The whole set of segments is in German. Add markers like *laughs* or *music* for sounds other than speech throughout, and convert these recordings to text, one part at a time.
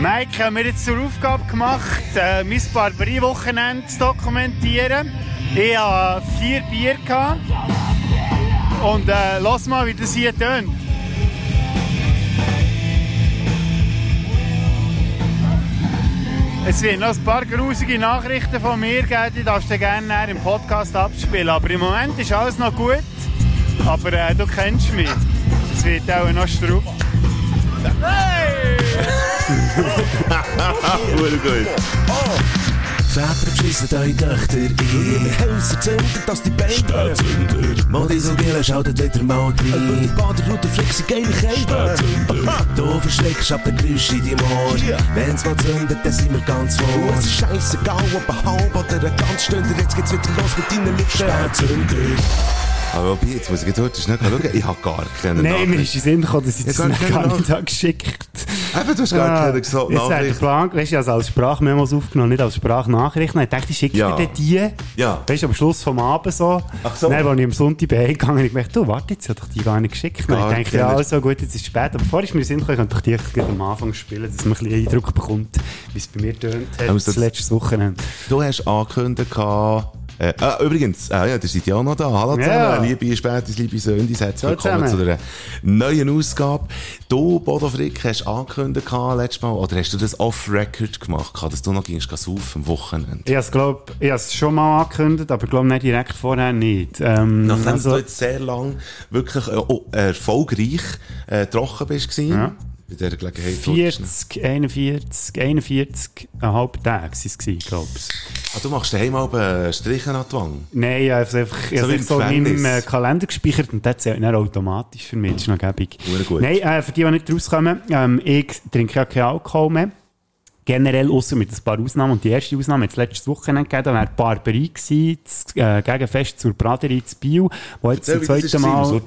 Mike hat mir jetzt zur Aufgabe gemacht, äh, mein Barberie-Wochenende zu dokumentieren. Ich hatte vier Bier. Gehabt. Und äh, mal, wie das hier tönt. Es wird noch ein paar grusige Nachrichten von mir geben, die darfst du gerne im Podcast abspielen. Aber im Moment ist alles noch gut. Aber äh, du kennst mich. Es wird auch noch Strupp. Hey! Gut. Väter beschissen eure Töchter ein. Häuser zünden, dass die Beine Spätzünder. Modisogele schaltet wieder mal rein. Die Baderroute flexen geile Kälte. Du verschreckst ab der Geräusche in deinem Ohr. Wenn's mal zündet, dann sind wir ganz vor. Es ist scheissegal, ob ein halb oder ein ganz Stünder. Jetzt geht's wieder los mit deinen Lippen. Spätzünder. Aber wobei, jetzt muss ich jetzt schnell schauen. Ich habe gar keine Nein, mir ist in Sinn gekommen, dass ich Ja, das nicht gar nicht Nachricht. habe geschickt Eben, du hast gar Ah, keine so Jetzt hat der. Plan, weißt du, also als Sprachmemos aufgenommen, nicht als Sprachnachrichten. Ich dachte, ich schicke Ja. dir die. Ja. Weißt du, am Schluss vom Abend so. Ach so. Dann, als ich am Sonntag bin gegangen ich gedacht, du, warte, jetzt hat doch die gar nicht geschickt. Gar ich dachte, ja, also gut, jetzt ist es spät. Aber vorher ist mir in Sinn gekommen, ich könnte doch die gleich am Anfang spielen, dass man ein bisschen Eindruck bekommt, wie es bei mir tönt hat, das letzte Wochenende. Du hast angekündigt, äh, ah, übrigens, ah, ja, ihr seid ja auch noch da. Hallo zusammen, Ja. liebe Spätis, liebe Söndis, herzlich willkommen zu einer neuen Ausgabe. Du, Bodo Frick, hast angekündigt letztes Mal, oder hast du das off-record gemacht, dass du noch gingst saufen am Wochenende? Ich es, glaub, ich habe es schon mal angekündigt, aber glaube nicht direkt vorher nicht. Ähm, Nachdem also- du jetzt sehr lang wirklich äh, oh, erfolgreich äh, trocken bist, Ja. Bei dieser Gelegenheit. wolltest du- 40, 41, 41, eineinhalb Tage waren es, glaube ich. Ah, du machst daheim auch äh, Strichen an die Wange. Nein, ich habe es einfach, ich So es im so in meinem äh, Kalender gespeichert und das zählt dann automatisch für mich. Das ist noch gäbig. Gut. Nein, äh, für die, die nicht rauskommen, ähm, ich trinke ja keinen Alkohol mehr. Generell, außer mit ein paar Ausnahmen. Und die erste Ausnahme es letztes Wochenende gegeben. Da wäre die Barberie gewesen, das äh, Gegenfest zur Braderie zu Biel, wo jetzt zum zweiten. Mal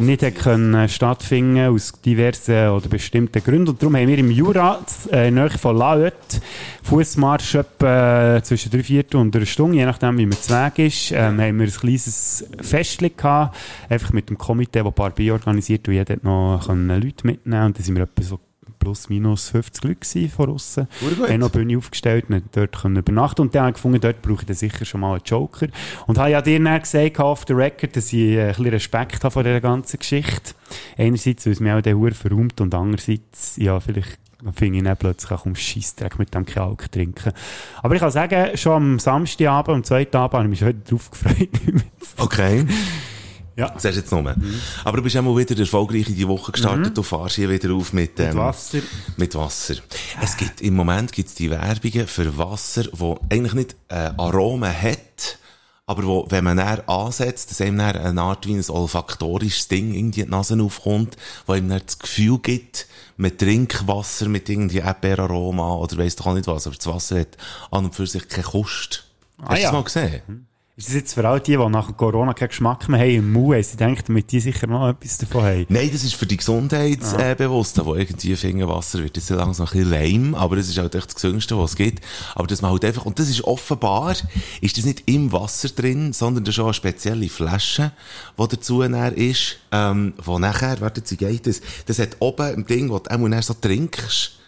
nicht können äh, stattfinden aus diversen oder bestimmten Gründen. Und darum haben wir im Jura, äh, Nähe von Laut, Fußmarsch etwa äh, zwischen drei Viertel und einer Stunde, je nachdem, wie man zu Weg ist, ähm, haben wir ein kleines Festchen gehabt, einfach mit dem Komitee, das Barbie organisiert, und jeder hat noch können Leute mitnehmen und da sind wir etwa so plus minus 50 Leute gewesen von gut. Haben noch Bühne aufgestellt und dort können übernachten und dann habe ich gefunden, dort brauche ich dann sicher schon mal einen Joker. Und habe ja dir dann gesagt, off the record, dass ich ein bisschen Respekt habe vor dieser ganzen Geschichte. Einerseits, weil es mich auch der Hure verräumt und andererseits, ja, vielleicht finde ich dann plötzlich um Scheissdreck mit dem kein Alk trinken. Aber ich kann sagen, schon am Samstagabend, am zweiten Abend, habe ich mich heute drauf gefreut. *laughs* Okay. Ja. Das hast du jetzt noch. Aber du bist auch mal wieder erfolgreich in die Woche gestartet. Du fährst hier wieder auf mit, ähm, Mit Wasser. Mit Wasser. Es gibt, im Moment gibt es die Werbungen für Wasser, wo eigentlich nicht äh, Aromen hat, aber wo, wenn man näher ansetzt, dass einem dann eine Art wie ein olfaktorisches Ding in die Nase aufkommt, wo einem dann das Gefühl gibt, man trinkt Wasser mit irgendwie Erdbeeraroma oder weiss doch auch nicht was, aber das Wasser hat an und für sich keine Kost. Ah, Hast du ja. das mal gesehen? Ist das jetzt für all die, die nach Corona keinen Geschmack mehr haben im Mund, haben sie denken, damit die sicher noch etwas davon haben? Nein, das ist für die Gesundheitsbewussten, äh, Bewussten, die irgendwie finden, Wasser wird jetzt langsam ein bisschen lame, aber es ist halt echt das Gesündeste, was es gibt. Aber das man halt einfach, und das ist offenbar, ist das nicht im Wasser drin, sondern das ist auch eine spezielle Flasche, die dazu näher ist, ähm, wo nachher, warte, wie geht das? Das hat oben im Ding, wo du nachher so trinkst,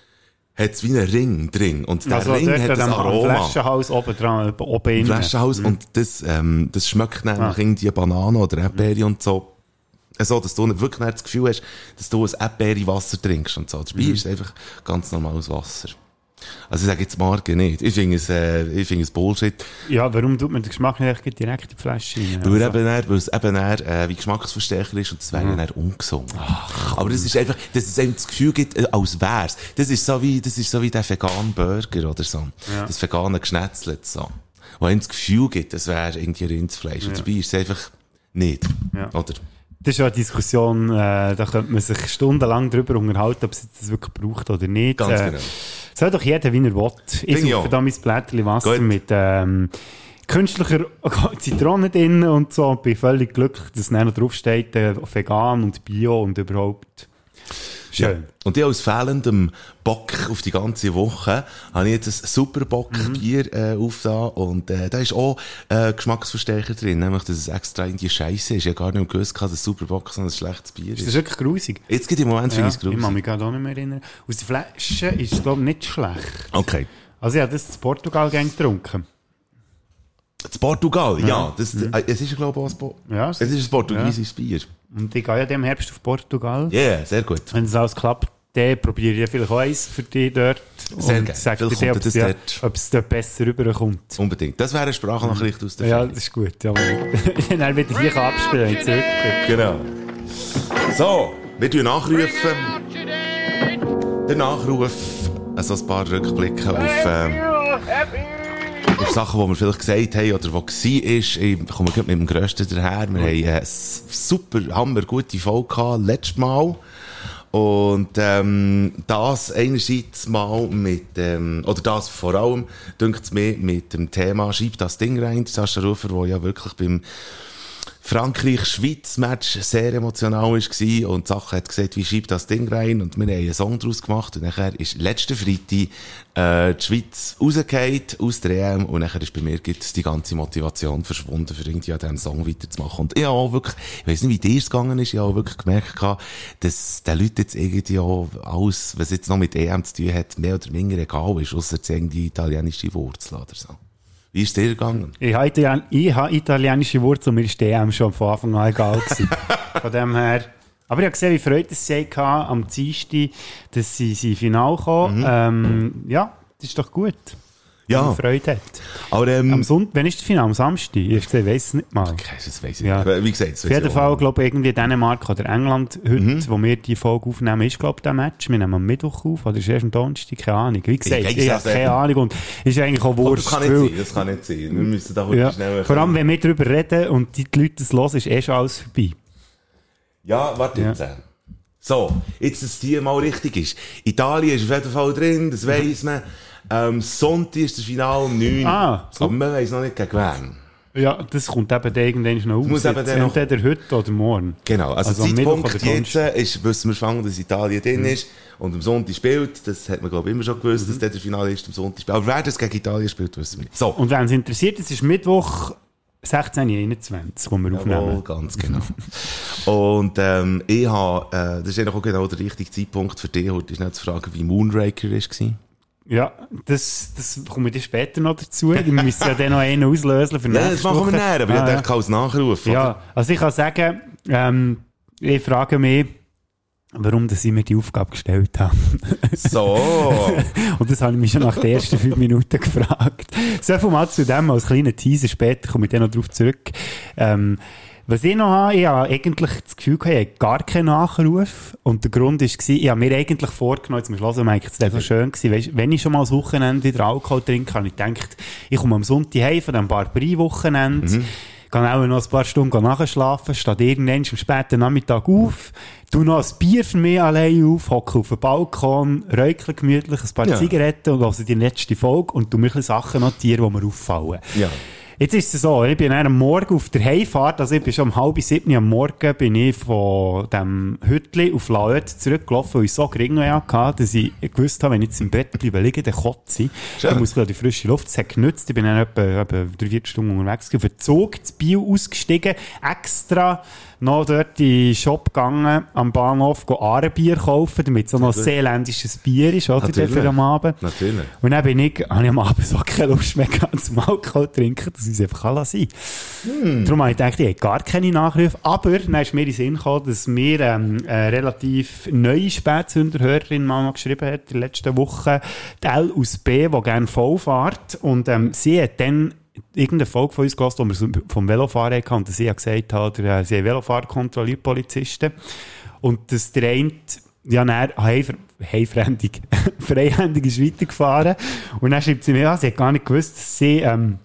hat es wie einen Ring drin. Und der Also Ring hat das Aroma. Flaschenhals oben dran, oben innen. Flaschenhaus. Und das, ähm, das schmeckt dann nach irgendwie Banane oder Erdbeere und so. So, dass du nicht wirklich das Gefühl hast, dass du ein Erdbeere-Wasser trinkst und so. Dabei ist es einfach ganz normales Wasser. Also ich sage jetzt Marke nicht. Ich finde es, äh, ich finde es Bullshit. Ja, warum tut man den Geschmack nicht direkt in die Flasche rein? Weil, Also, eben dann, weil es eben dann, äh, wie Geschmacksverstärker ist und das wäre ja dann ungesund. Aber das ist einfach, dass es einem das Gefühl gibt, äh, als wär's. Das ist so wie, das ist so wie der vegan Burger oder so. Das vegane Geschnetzlet so. Wo einem das Gefühl gibt, es wäre irgendwie Rindsfleisch. Und dabei ist es einfach nicht. Ja. Oder? Das ist ja eine Diskussion, äh, da könnte man sich stundenlang darüber unterhalten, ob es das wirklich braucht oder nicht. Ganz äh, genau. Soll doch jeder, wie er will. Ich saufe auch. da mein Blättchen Wasser Gut. mit ähm, künstlicher *laughs* Zitrone drin und so. Und bin völlig glücklich, dass dann noch draufsteht, äh, vegan und bio und überhaupt. Schön. Und ich aus fehlendem Bock auf die ganze Woche habe ich jetzt ein super Bock-Bier Mhm. äh, aufgetan und äh, da ist auch äh, Geschmacksverstärker drin, nämlich dass es extra in die Scheiße ist. Ich habe gar nicht gewusst, dass es super Bock so ein schlechtes Bier Ist das ist. wirklich grusig? Jetzt geht im Moment finde Ja, ich es ich kann mich gerade auch nicht mehr erinnern. Aus der Flasche ist es, glaube ich, nicht schlecht. Okay. Also ich habe das in Portugal getrunken. Das Portugal, ja. das, äh, es ist, glaube ich, auch ein, Mhm. Ja, es ist ein portugiesisches Bier. Und ich gehe ja im Herbst auf Portugal. Ja, yeah, sehr gut. Wenn es alles klappt, dann probiere ich vielleicht auch eins für dich dort. Sehr und sage dir, dann, ob es, ja, dort. besser rüberkommt. Unbedingt. Das wäre eine Sprachnachricht aus der Ja, Ferien. das ist gut. Ja, er wieder hier abspielen. Genau. So, wir tun nachrufen. Der Nachruf, also ein paar Rückblicke auf, ähm, auf Sachen, die wir vielleicht gesagt haben oder die war. Ich komme mit dem Grössten daher. Wir haben eine super, hammer gute Folge gehabt, letztes Mal. Und ähm, das einerseits mal mit, ähm, oder das vor allem, dünkt es mir, mit dem Thema «Schieb das Ding rein», Sascha Rufer, der ja wirklich beim Frankreich-Schweiz-Match sehr emotional war und die Sache hat gesagt, wie schiebt das Ding rein und wir haben einen Song daraus gemacht und nachher ist letzten Freitag äh, die Schweiz rausgefallen aus der EM und nachher ist bei mir die ganze Motivation verschwunden, für irgendwie an diesem Song weiterzumachen. Und ich auch wirklich, ich weiss nicht, wie dir es gegangen ist, ich habe auch wirklich gemerkt, dass den Leuten jetzt irgendwie auch alles, was jetzt noch mit EM zu tun hat, mehr oder weniger egal ist, ausser irgendwie italienische Wurzel oder so. Wie ist es dir gegangen? Ich habe, Italien ich habe italienische Wurzeln, mir ist EM schon von Anfang an egal gewesen. *laughs* Von dem her. Aber ich habe gesehen, wie Freude es sie hatten am Dienstag, dass sie, sie ins Finale kommen. Ähm, ja, das ist doch gut. Wenn Ja. Freude hat. Aber, ähm, Am Sonntag, wann ist das Finale? Am Samstag? Ich weiss es nicht mal. Okay, das weiss ich Ja. Wie gesagt, Auf jeden Fall, glaube ich, irgendwie Dänemark oder England heute, Mhm. wo wir die Folge aufnehmen, ist, glaube ich, der Match. Wir nehmen am Mittwoch auf, oder ist erst am Donnerstag? Keine Ahnung. Wie gesagt, Ich ich, habe keine. Ahnung und ist eigentlich auch wurscht. das kann nicht sein, das kann nicht sein. Wir müssen da heute ja, schnell... vor allem, wenn wir darüber reden und die Leute das hören, ist eh schon alles vorbei. Ja, warte Ja. jetzt. So, jetzt, dass hier mal richtig ist. Italien ist auf jeden Fall drin, das weiss man. Ähm, Sonntag ist das Finale um 9 Ah, so. Aber man weiss noch nicht gegen wen. Ja, das kommt eben dann irgendwann noch muss eben dann noch- Entweder heute oder morgen. Genau, also, Also am Zeitpunkt Mittwoch oder jetzt äh, ist, wissen wir fangen, dass Italien drin ist und am Sonntag spielt. Das hat man, glaube ich, immer schon gewusst, dass der der Finalist am Sonntag spielt. Aber wer das gegen Italien spielt, wissen wir nicht. So. Und wenn es interessiert, es ist Mittwoch 16.21 wo wir Jawohl, aufnehmen. ganz genau. und ähm, ich habe, äh, das ist eigentlich auch genau der richtige Zeitpunkt für dich, heute ist nicht zu fragen, wie Moonraker war. Ja, das, das kommen wir später noch dazu. Wir müssen ja dann noch einen auslösen für Ja, das nächste machen wir näher, aber ich Ah, ich kann als Nachruf. oder? Ja, also ich kann sagen, ähm, ich frage mich, warum dass ich mir die Aufgabe gestellt habe. So. *laughs* Und das habe ich mich schon nach den ersten fünf Minuten gefragt. So viel mal zu dem als kleiner Teaser. Später komme ich dann noch darauf zurück. Ähm, was ich noch habe, ich habe eigentlich das Gefühl gehabt, ich habe gar keinen Nachruf. Und der Grund war, ich habe mir eigentlich vorgenommen, zum Schluss, Mike, es wäre schön gewesen, weißt, wenn ich schon mal das Wochenende wieder Alkohol trinke, habe ich gedacht, ich komme am Sonntag heim von diesem Barberie-Wochenende, kann auch noch ein paar Stunden nachschlafen, stehe irgendwann am späten Nachmittag auf, tu noch ein Bier für mich allein auf, hocke auf dem Balkon, räuchle gemütlich ein paar Ja. Zigaretten und höre die letzte Folge und tu mir ein Sachen notieren, die mir auffallen. Ja. Jetzt ist es so, ich bin am Morgen auf der Heimfahrt, also ich bin schon um halb sieben am Morgen, bin ich von dem Hütli auf Laut zurückgelaufen, weil ich so gering hatte, dass ich gewusst habe, wenn ich jetzt im Bett bleibe liegen, dann kotze ich. Dann muss ich die frische Luft. Es hat genützt, ich bin dann etwa, etwa drei, vier Stunden unterwegs gewesen, auf den Zug, zu Bio ausgestiegen, extra noch dort in den Shop gegangen, am Bahnhof, Arenbier kaufen, damit es so noch seeländisches Bier ist, oder, Natürlich. für am Abend. Natürlich. Und dann bin ich, habe ich am Abend so keine Lust mehr gehabt zum Alkohol trinken, dass ich es einfach kann lassen Hm. Darum habe ich gedacht, ich habe gar keine Nachrufe. Aber dann ist mir in den Sinn gekommen, dass mir ähm, eine relativ neue Spätzünder-Hörerin mal noch geschrieben hat, in der letzten Woche, die L aus B, die gerne voll fährt. Und ähm, sie hat dann irgendeine Folge von uns gehört, wo wir vom Velofahren hatten und sie hat gesagt, hat, äh, sie haben Velofahrer kontrolliert, Polizisten. Und dass der eine ja, dann heif- heifrändig, *laughs* freihändig ist weitergefahren. Und dann schreibt sie mir, ja, sie hat gar nicht gewusst, dass sie, ähm,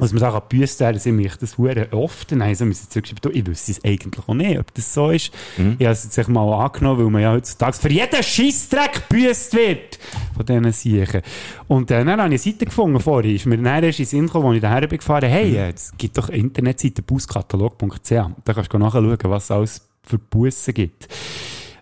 was man büssen werden, sie mich das hure oft. Dann haben sie mir zurückgeschrieben, ich wüsste es eigentlich auch nicht, ob das so ist. Mhm. Ich habe es jetzt mal angenommen, weil man ja heutzutage für jeden Scheissdreck büßt wird von diesen Siechen. Und äh, dann habe ich eine Seite gefunden vorhin, ist mir dann erst in den Sinn gekommen, als ich daher bin gefahren, hey, Mhm. äh, es gibt doch eine Internetseite, buskatalog.ch, da kannst du nachschauen, was es alles für Bussen gibt.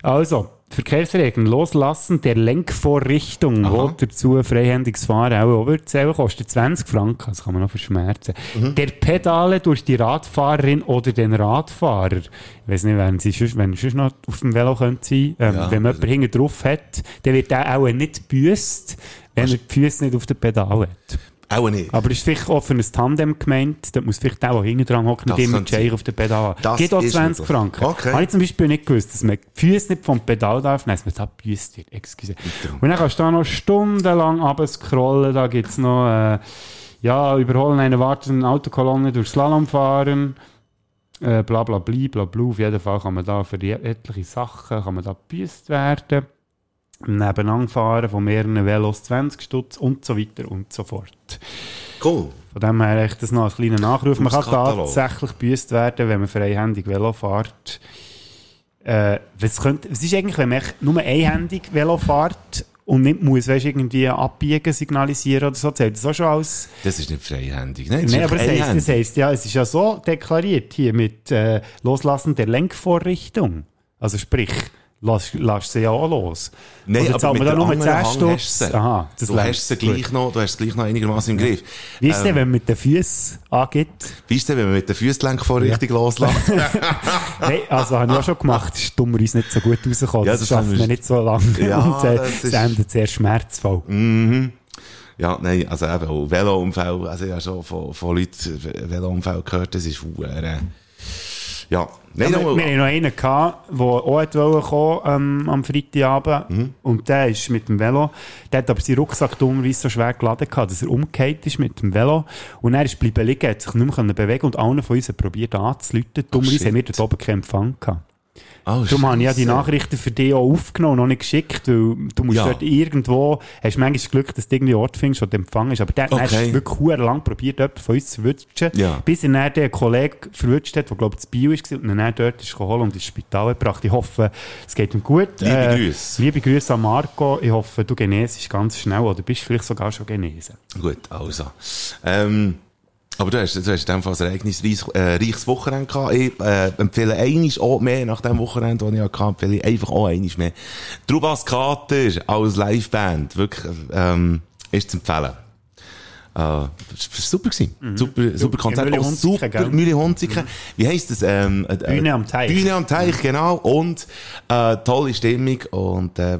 Also, Verkehrsregeln loslassen der Lenkvorrichtung, Aha. wo dazu freihändiges Fahren auch auch wird zählen, kostet 20 Franken, das kann man noch verschmerzen. Mhm. Der Pedale durch die Radfahrerin oder den Radfahrer, ich weiß nicht, wenn sie sonst, wenn sonst noch auf dem Velo könnte sein, ähm, Ja, wenn man also- jemanden hinten drauf hat, dann wird der auch nicht büßt, wenn er die Füße nicht auf den Pedal hat. Auch nicht. Aber ist vielleicht auch für ein Tandem gemeint, da muss vielleicht auch hinten dran hocken, mit Scheiche sein. auf den Pedal. Das Geht auch ist 20 möglich. Franken. Okay. Habe ich zum Beispiel nicht gewusst, dass man die Füße nicht vom Pedal darf, nein, dass man da gebüßt wird. Excuse. Und dann kannst du da noch stundenlang runterscrollen, da gibt's noch, äh, ja, überholen eine wartende Autokolonne durch Slalom fahren, äh, bla bla bli, bla bla. Auf jeden Fall kann man da für etliche Sachen, kann man da gebüßt werden. Nebeneinander fahren von mehreren Velos 20 Stutz und so weiter und so fort. Cool. Von dem her echt das noch als kleiner Nachruf. Man kann Katalog. tatsächlich gebüßt werden, wenn man freihändig Velo fährt. Äh, was, könnte, was ist eigentlich, wenn man nur einhändig Velo fährt und nicht muss, weißt, irgendwie abbiegen, signalisieren oder so? Zählt das auch schon als... Das ist nicht freihändig. Nein, das Nein, aber das einfach heisst, das einhändig. heisst, ja, es ist ja so deklariert hier mit äh, Loslassen der Lenkvorrichtung. Also sprich, lass, lass sie ja auch los. Nein, aber mit der anderen 10 Hand Stutz? hast du. Aha, das Du hast sie gleich noch, du hast sie gleich noch einigermaßen im Griff. Wie ist es denn, Ähm, wenn man mit den Füßen angibt? Wie ist es denn, wenn man mit den Füßlenkvorrichtung loslässt? *laughs* *laughs* Nein, also habe ich auch schon gemacht, das ist dummerweise nicht so gut rausgekommen. Ja, das, das schafft man nicht so lange. *laughs* Ja, und äh, das es ist- endet sehr schmerzvoll. Mhm. Ja, nein, also eben, auch Velounfall, also ich habe schon von, von Leuten Velounfall gehört, das ist äh, ja, nein, Ja, wir, wir haben noch einen gehabt, der auch wollte kommen, ähm, am Freitagabend. Mhm. Und der ist mit dem Velo. Der hat aber seinen Rucksack dummerweise so schwer geladen gehabt, dass er umgekehrt ist mit dem Velo. Und er ist bleiben liegen, hat sich nicht mehr bewegen und einer von uns hat probiert anzuleuten. Dummerweise Oh, haben wir dort oben keinen Empfang gehabt. Oh, Darum habe ich ja die. Nachrichten für dich auch aufgenommen und noch nicht geschickt, weil du musst Ja. dort irgendwo, hast manchmal das Glück, dass du irgendwie Ort findest, wo du Empfang ist. Aber der Okay. okay. wirklich sehr lang probiert, jemanden von uns zu verwutschen, Ja. bis er dann den Kollegen verwutscht hat, der, glaube ich, das Bio war und ihn dann dort ist geholt und ins Spital gebracht. Ich hoffe, es geht ihm gut. Liebe Grüße. Liebe Grüße an Marco. Ich hoffe, du genesest ganz schnell oder bist vielleicht sogar schon genesen. Gut, also. Ähm, aber du hast, du hast in dem Fall ein ereignisreiches äh, reiches Wochenende gehabt. Ich äh, empfehle einiges auch mehr nach dem Wochenende, das ich hatte, empfehle ich einfach auch einiges mehr. Trubas Kater als Liveband, wirklich, ähm, ist zu empfehlen. Äh, war super gewesen. Super, super Konzert. Mühle super gell? Mühle Hunziken. Wie heisst das? Ähm, äh, Bühne am Teich. Bühne am Teich, genau. Und, äh, tolle Stimmung. Und, äh,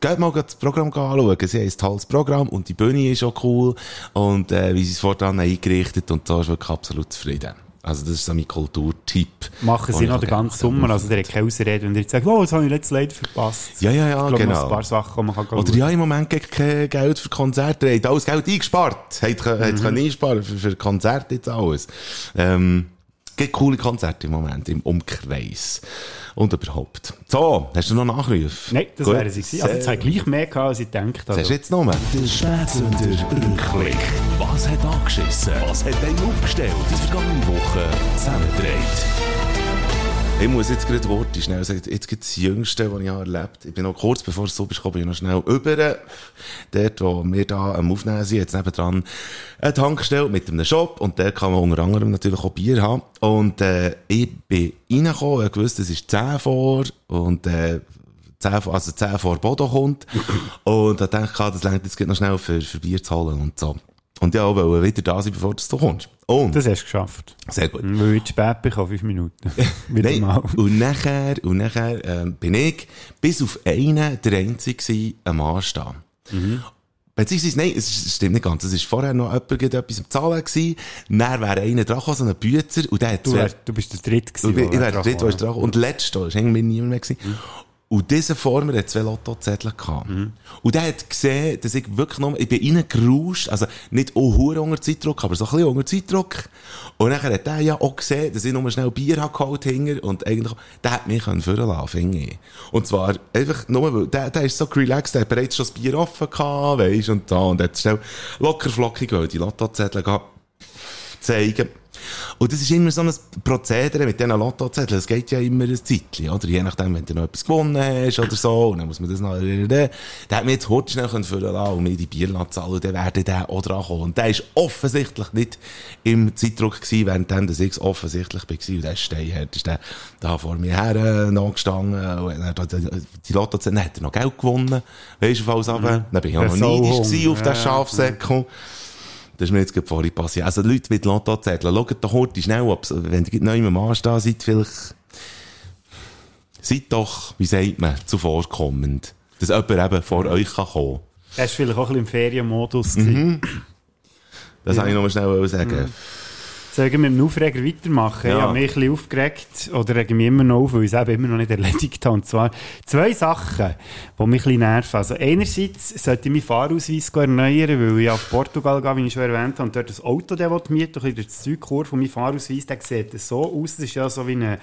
geht mal das Programm anschauen. Sie haben ein tolles Programm und die Bühne ist auch cool. Und, äh, wie sie es fortan eingerichtet und da ist wirklich absolut zufrieden. Also, das ist so mein Kulturtipp. Machen sie noch den ganzen Sommer, also der hat keine Ausrede, wenn ihr jetzt sagt, oh, das habe ich letztes leider verpasst. Ja, ja, ja, ich glaube, noch genau. ein paar Sachen, man kann Oder ja, im Moment gibt kein Geld für Konzerte. Ihr habt alles Geld eingespart. Habt, mhm. habt können einsparen für, für Konzerte jetzt alles. Ähm, gibt coole Konzerte im Moment, im Umkreis. Und überhaupt. So, hast du noch Nachrufe? Nein, das wäre sie gewesen. Also, habe ich gleich mehr gehabt, als ich gedacht Hast habe. du jetzt noch mehr? Der Spätsünder Rückblick. Was hat angeschissen? Was hat einen aufgestellt? Die vergangene Woche zusammengedreht. Ich muss jetzt gerade Worte schnell sagen. Jetzt gibt das Jüngste, was ich habe erlebt Ich bin noch kurz bevor es so ist, bin ich noch schnell über. Dort, wo wir da am Aufnehmen sind, jetzt nebendran eine Tankstelle mit einem Shop. Und der kann man unter anderem natürlich auch Bier haben. Und, äh, ich bin reingekommen, ich wusste, es ist 10 vor. Und, äh, 10 vor, also 10 vor Bodo kommt. und da denke ich, das längt jetzt noch schnell für, für Bier zu holen und so. Und ja, weil wieder da sein, bevor du kommst. Und, Das hast du geschafft. sehr gut. Weil ich spät bin, fünf Minuten. *laughs* Wieder Nein, mal. und nachher, und nachher ähm, bin ich bis auf einen der Einzige am Anstehen. Beziehungsweise, nein, es stimmt nicht ganz. Es war vorher noch jemand etwas am Zahlen gewesen. Dann wäre einer dran gekommen, so ein Bützer, und der hat Du, wär, du bist der Dritte gewesen. ich, ich der Dritte, der dran. Und letzter, da war irgendwie niemand mehr. Gewesen. Und dieser vor mir hat zwei Lottozettel gehabt. Und der hat gesehen, dass ich wirklich noch, ich bin reingerauscht, also nicht auch hure unter Zeitdruck, aber so ein bisschen unter Zeitdruck. Und nachher hat der ja auch gesehen, dass ich nur schnell Bier habe geholt hinger und eigentlich, der hat mich können führen lassen, finde ich. Und zwar einfach nur, weil der, der ist so relaxed, der hat bereits schon das Bier offen gehabt, weisst, und da, und hat schnell locker flockig, weil die Lottozettel gehabt zeigen. Und das ist immer so ein Prozedere mit diesen Lottozetteln. Es geht ja immer ein Zeitchen, oder? Je nachdem, wenn du noch etwas gewonnen hast oder so, und dann muss man das noch, der hat mir jetzt heute schnell für und mir die Bier zahlen, dann wäre der auch dran kommen. Und der ist offensichtlich nicht im Zeitdruck gewesen, während dann das ich offensichtlich war. Und der ist steinhart, ist der da vor mir her äh, noch gestanden, und er, die Lottozettel, hat er noch Geld gewonnen, weisst du, falls mhm. Dann bin ich auch noch neidisch auf den Schafsäckel. Das ist mir jetzt gerade vorhin passiert. Also Leute mit Lottozetteln, schaut doch heute schnell, ob, wenn ihr neu im anstehen seid, vielleicht, seid doch, wie sagt man, zuvorkommend. Dass jemand eben vor euch kann kommen kann. Er war vielleicht auch ein bisschen im Ferienmodus. Mhm. Das ja. wollte ich noch mal schnell sagen. Mhm. Soll ich mit dem Aufreger weitermachen? Ja. Ich habe mich ein bisschen aufgeregt, oder rege mich immer noch auf, weil ich es eben immer noch nicht erledigt habe. Und zwar zwei Sachen, die mich ein bisschen nerven. Also einerseits sollte ich meinen Fahrausweis erneuern, weil ich auf Portugal gehe, wie ich schon erwähnt habe, und dort das Auto der mieten, ein bisschen das Zeugkurve von meinem Fahrausweis, der sieht so aus, das ist ja so wie eine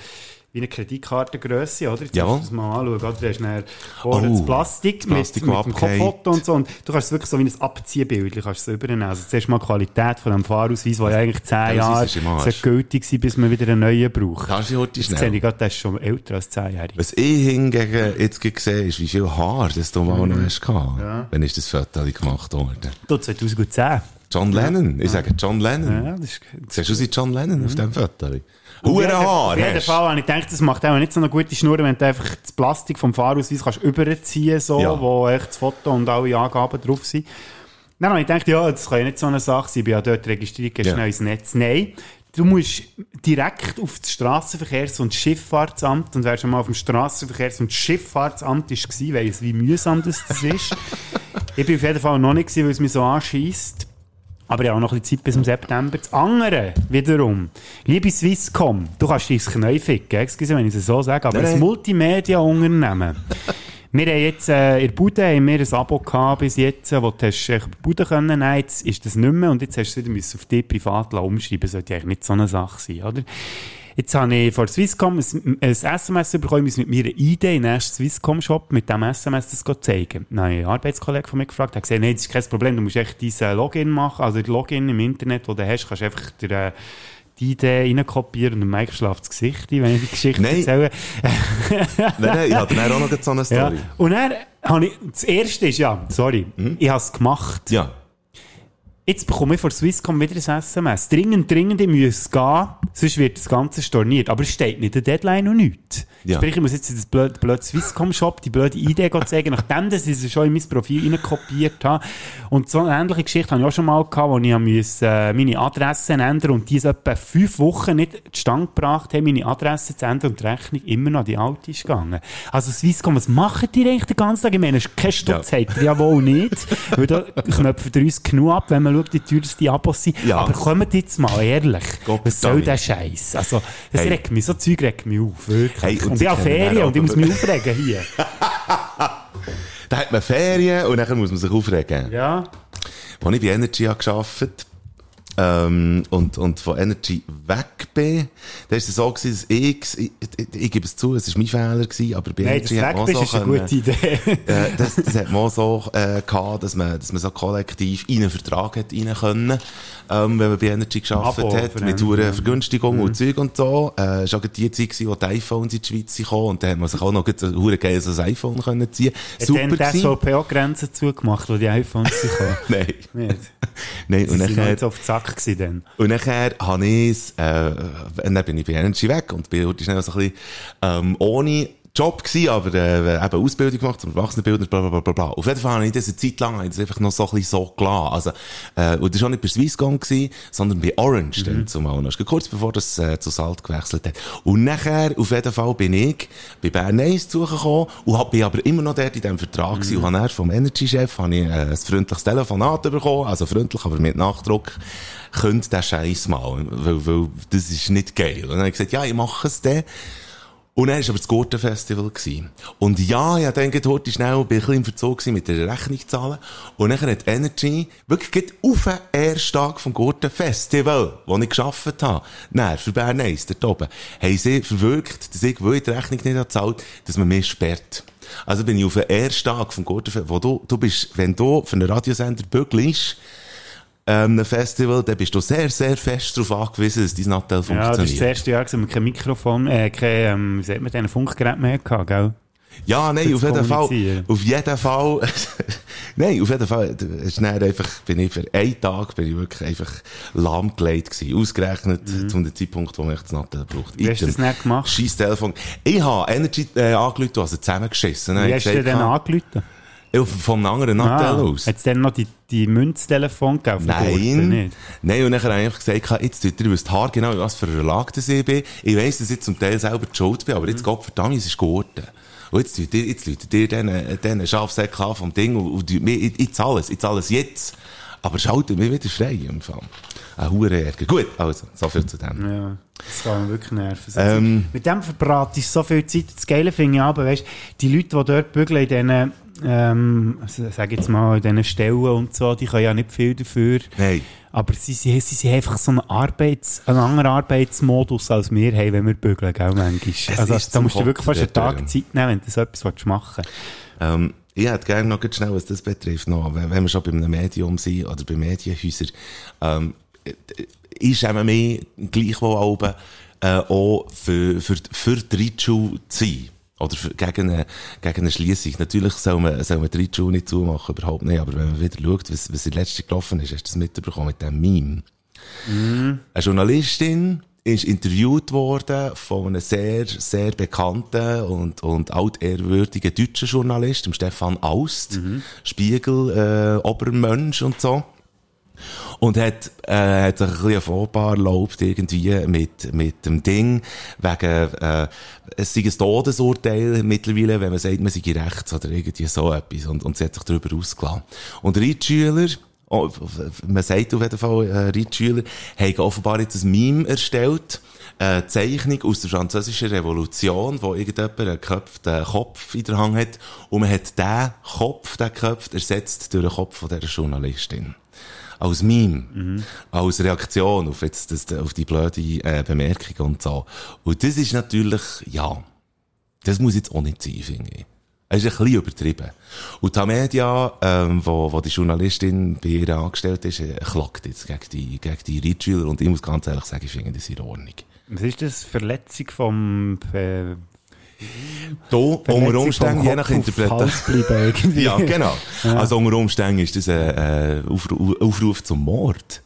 wie eine Kreditkartengröße, oder? Jetzt ja. musst du das mal anschauen, oder? Du hast dann oh, das Plastik, Plastik mit, mit dem Kopffoto und so. Und du kannst es wirklich so wie ein Abziehbild, kannst es so übernehmen. Also zuerst mal die Qualität von dem Fahrausweis, der ja eigentlich zehn Jahre gültig sein, bis man wieder einen neuen braucht. Kannst du heute schnell? Jetzt ich gerade, der ist schon älter als zehn Jahre. Was ich hingegen jetzt gesehen ist, wie viel Haar das du mal mhm. noch hast gehabt. Ja. Wann ist das Foto gemacht worden? Du, 2010. John Lennon. Ich sage John Lennon. Ja, das ist, Siehst du sie John Lennon mhm. auf dem Foto? Hure Haar. Auf jeden Fall habe ich gedacht, das macht auch nicht so eine gute Schnur, wenn du einfach das Plastik vom Fahrausweis kannst überziehen so, ja. wo echt das Foto und alle Angaben drauf sind. Dann habe ich gedacht, ja, das kann ja nicht so eine Sache sein, ich bin ja dort registriert, gehst ja. schnell ins Netz. Nein, du musst direkt auf das Strassenverkehrs- und Schifffahrtsamt, und wer schon mal auf dem Strassenverkehrs- und Schifffahrtsamt war, weiss, wie mühsam das, ist. *laughs* ich bin auf jeden Fall noch nicht weil es mich so anschießt. Aber ja auch noch ein bisschen Zeit bis im September. Das andere wiederum, liebe Swisscom, du kannst dein Knie ficken, excuse, wenn ich es so sage, aber ein Multimedia-Unternehmen. *laughs* Wir haben jetzt, äh, in der Bude haben wir ein Abo gehabt bis jetzt, wo du hast äh, Bude können nehmen, jetzt ist das nicht mehr und jetzt hast du wieder auf die privat umschreiben, das sollte eigentlich nicht so eine Sache sein, oder? Jetzt habe ich vor Swisscom ein, ein SMS bekommen, ich mit meiner ID in den ersten Swisscom-Shop mit dem SMS das zeigen. Dann habe ich einen Arbeitskollegen von mir gefragt, der hat gesagt, nein, das ist kein Problem, du musst echt diesen Login machen, also den Login im Internet, den du hast, kannst du einfach den, die Idee reinkopieren und Mike schläft das Gesicht ein, wenn ich die Geschichte nein. erzähle. *laughs* nein, nein, ich hatte dann auch noch so eine Story. Ja. Und dann habe ich, das erste ist, ja, sorry, mhm. ich habe es gemacht. Ja. Jetzt bekomme ich von Swisscom wieder ein SMS. Dringend, dringend, ich muss gehen, sonst wird das Ganze storniert. Aber es steht nicht der Deadline und nichts. Ja. Sprich, ich muss jetzt in das blöde, blöde Swisscom-Shop die blöde Idee zeigen, nachdem dass ich sie schon in mein Profil reinkopiert habe. Und so eine ähnliche Geschichte habe ich auch schon mal gehabt, wo ich musste, äh, meine Adresse ändern und die etwa fünf Wochen nicht zustande gebracht haben, meine Adresse zu ändern und die Rechnung immer noch die alte ist gegangen. Also Swisscom, was machen die eigentlich den ganzen Tag? Ich meine, kein Stutz ja. habt ihr ja wohl nicht, weil da knöpfen uns genug ab, wenn man schaut, die Abos sind. Ja. Aber kommt jetzt mal ehrlich, Gott was soll der Scheiß? Also, das hey. regt mich, so Zeug regt mich auf, wirklich. Hey, und, und ich habe Ferien und ich muss mich aufregen hier. *laughs* da hat man Ferien und dann muss man sich aufregen. Ja. Als ich bei Energy gearbeitet ähm, und, und von Energy weg bin, da ist es so gewesen, dass ich, ich, ich, gebe es zu, es war mein Fehler gewesen, aber bei Nein, Energy hat man so ist eine gute Idee. *laughs* äh, das, das hat man so äh, gehabt, dass man, dass man so kollektiv in einen Vertrag hat rein können, ähm, wenn man bei Energy geschafft hat, mit hoher Vergünstigung mhm. und Zeug und so. Äh, es war auch die Zeit gewesen, wo die iPhones in die Schweiz kamen und da hat man sich auch noch ein hure geiles iPhone können ziehen. Hat Super dann die SVP auch Grenzen zugemacht, wo die iPhones kamen? *laughs* Nein. Nicht? Nein, und nicht so auf den Sack gewesen dann. Und nachher habe ich äh, dann bin ich bei Energy weg und bin heute schnell so ein bisschen, ähm, ohne Job gewesen, aber äh, eben Ausbildung gemacht zum Erwachsenenbildner, bla, bla, bla, bla. Auf jeden Fall habe ich das eine Zeit lang das einfach noch so ein bisschen so gelassen. Also, äh, und das war auch nicht bei Swisscom gewesen, sondern bei Orange mhm. dann zumal noch. Kurz bevor das äh, zu Salt gewechselt hat. Und nachher, auf jeden Fall, bin ich bei Bern 1 zugekommen und hab, bin aber immer noch dort in diesem Vertrag mhm. gewesen und habe vom Energy-Chef äh, ein freundliches Telefonat bekommen, also freundlich, aber mit Nachdruck könnt der Scheiß mal, weil, weil das ist nicht geil. Und dann habe ich gesagt, ja, ich mache es dann. Und dann war aber das Gurtenfestival. Und ja, ich denke, heute schnell, bin ein bisschen im Verzug mit der Rechnung zahlen. Und dann hat Energy wirklich auf den ersten Tag vom Gurtenfestival, wo ich gearbeitet habe, nein, für Bern 1, dort oben, haben sie verwirkt, dass ich, weil ich die Rechnung nicht zahlt, dass man mich sperrt. Also bin ich auf den ersten Tag vom Gurtenfestival, wo du, du bist, wenn du für einen Radiosender bügelst, einem Festival, dann bist du sehr, sehr fest darauf angewiesen, dass dein Nattel Ja, das war das funktioniert. erste Jahr, als wir kein Mikrofon, äh, kein, ähm, wie sagt man, Funkgerät mehr hatten, gell? Ja, *laughs* nein, auf jeden Fall. Auf jeden Fall. nein, auf jeden Fall. Es ist einfach, bin ich für einen Tag, bin ich wirklich einfach lahmgelegt gewesen. Ausgerechnet zu dem Zeitpunkt, wo man das Nattel braucht. Mhm. Wie hast du das nicht gemacht? Scheiß Telefon. Ich habe Energy, äh, angerufen, also zusammengeschissen. Wie hast du denn angerufen? Von einem anderen Nattel Ah, aus. hat es dann noch die, die Münztelefon gegeben? Nein. nicht? Nein, und dann habe ich einfach gesagt, jetzt tut ihr wisst Haar genau, was für eine Lage das ich bin. Ich weiss, dass ich zum Teil selber die Schuld bin, aber jetzt, Gott verdammt, es ist geworden. Und jetzt ihr, jetzt läutet ihr diesen, diesen Schafsäcke an vom Ding und, und ich, ich zahle es, ich zahle es jetzt. Aber schaltet mich wieder frei, im Fall. Ein Ärger. Gut, also, so viel zu dem. Ja, das kann man wirklich nerven. Ähm. Mit dem verbrate ich so viel Zeit. Das Geile finde ich aber, weißt, die Leute, die dort bügeln in diesen, ähm, sag jetzt mal, in diesen Stellen und so, die können ja nicht viel dafür. Nein. Aber sie, sie, sie sind einfach so ein Arbeits-, ein anderer Arbeitsmodus, als wir haben, wenn wir bügeln, gell, manchmal. Also, ist da musst du wirklich fast einen Tag. Zeit nehmen, wenn du so etwas willst machen Ähm, ich hätte gerne noch ganz schnell, was das betrifft, noch, wenn, wenn wir schon bei einem Medium sind oder bei Medienhäusern, ähm, äh, ich schäme mich gleichwohl auch, äh, auch für, für, für die Reitschule zu sein. Oder für, gegen eine, gegen eine Schliessung. Natürlich soll man, soll man die Reitschule nicht zumachen, überhaupt nicht. Aber wenn man wieder schaut, was, was in letzter gelaufen ist, hast du das mitbekommen mit dem Meme. Eine Journalistin ist interviewt worden von einem sehr, sehr bekannten und, und altehrwürdigen deutschen Journalist, dem Stefan Aust, Spiegel, äh, Obermensch und so. Und hat, äh, hat sich ein bisschen Fauxpas erlaubt, irgendwie mit, mit dem Ding, wegen, äh, es sei ein Todesurteil mittlerweile, wenn man sagt, man sei rechts oder irgendwie so etwas. Und, und sie hat sich darüber ausgelassen. Und Reitschüler, oh, man sagt auf jeden Fall, äh, Reitschüler, haben offenbar jetzt ein Meme erstellt, eine Zeichnung aus der französischen Revolution, wo irgendjemand einen geköpften Kopf in der Hand hat. Und man hat diesen Kopf, den geköpft, ersetzt durch den Kopf von dieser Journalistin als Meme, als Reaktion auf, jetzt das, auf die blöde äh, Bemerkung und so. Und das ist natürlich, ja, das muss jetzt auch nicht sein, finde ich. Es ist ein bisschen übertrieben. Und die Media, ähm, wo, wo die Journalistin bei ihr angestellt ist, äh, klagt jetzt gegen die, gegen die Reitschüler und ich muss ganz ehrlich sagen, ich finde das in Ordnung. Was ist das? Verletzung vom, äh, Da, unter Umständen, je nach Interpretation. Ja, genau. Also unter Umständen ist das ein äh, Aufru Aufruf zum Mord.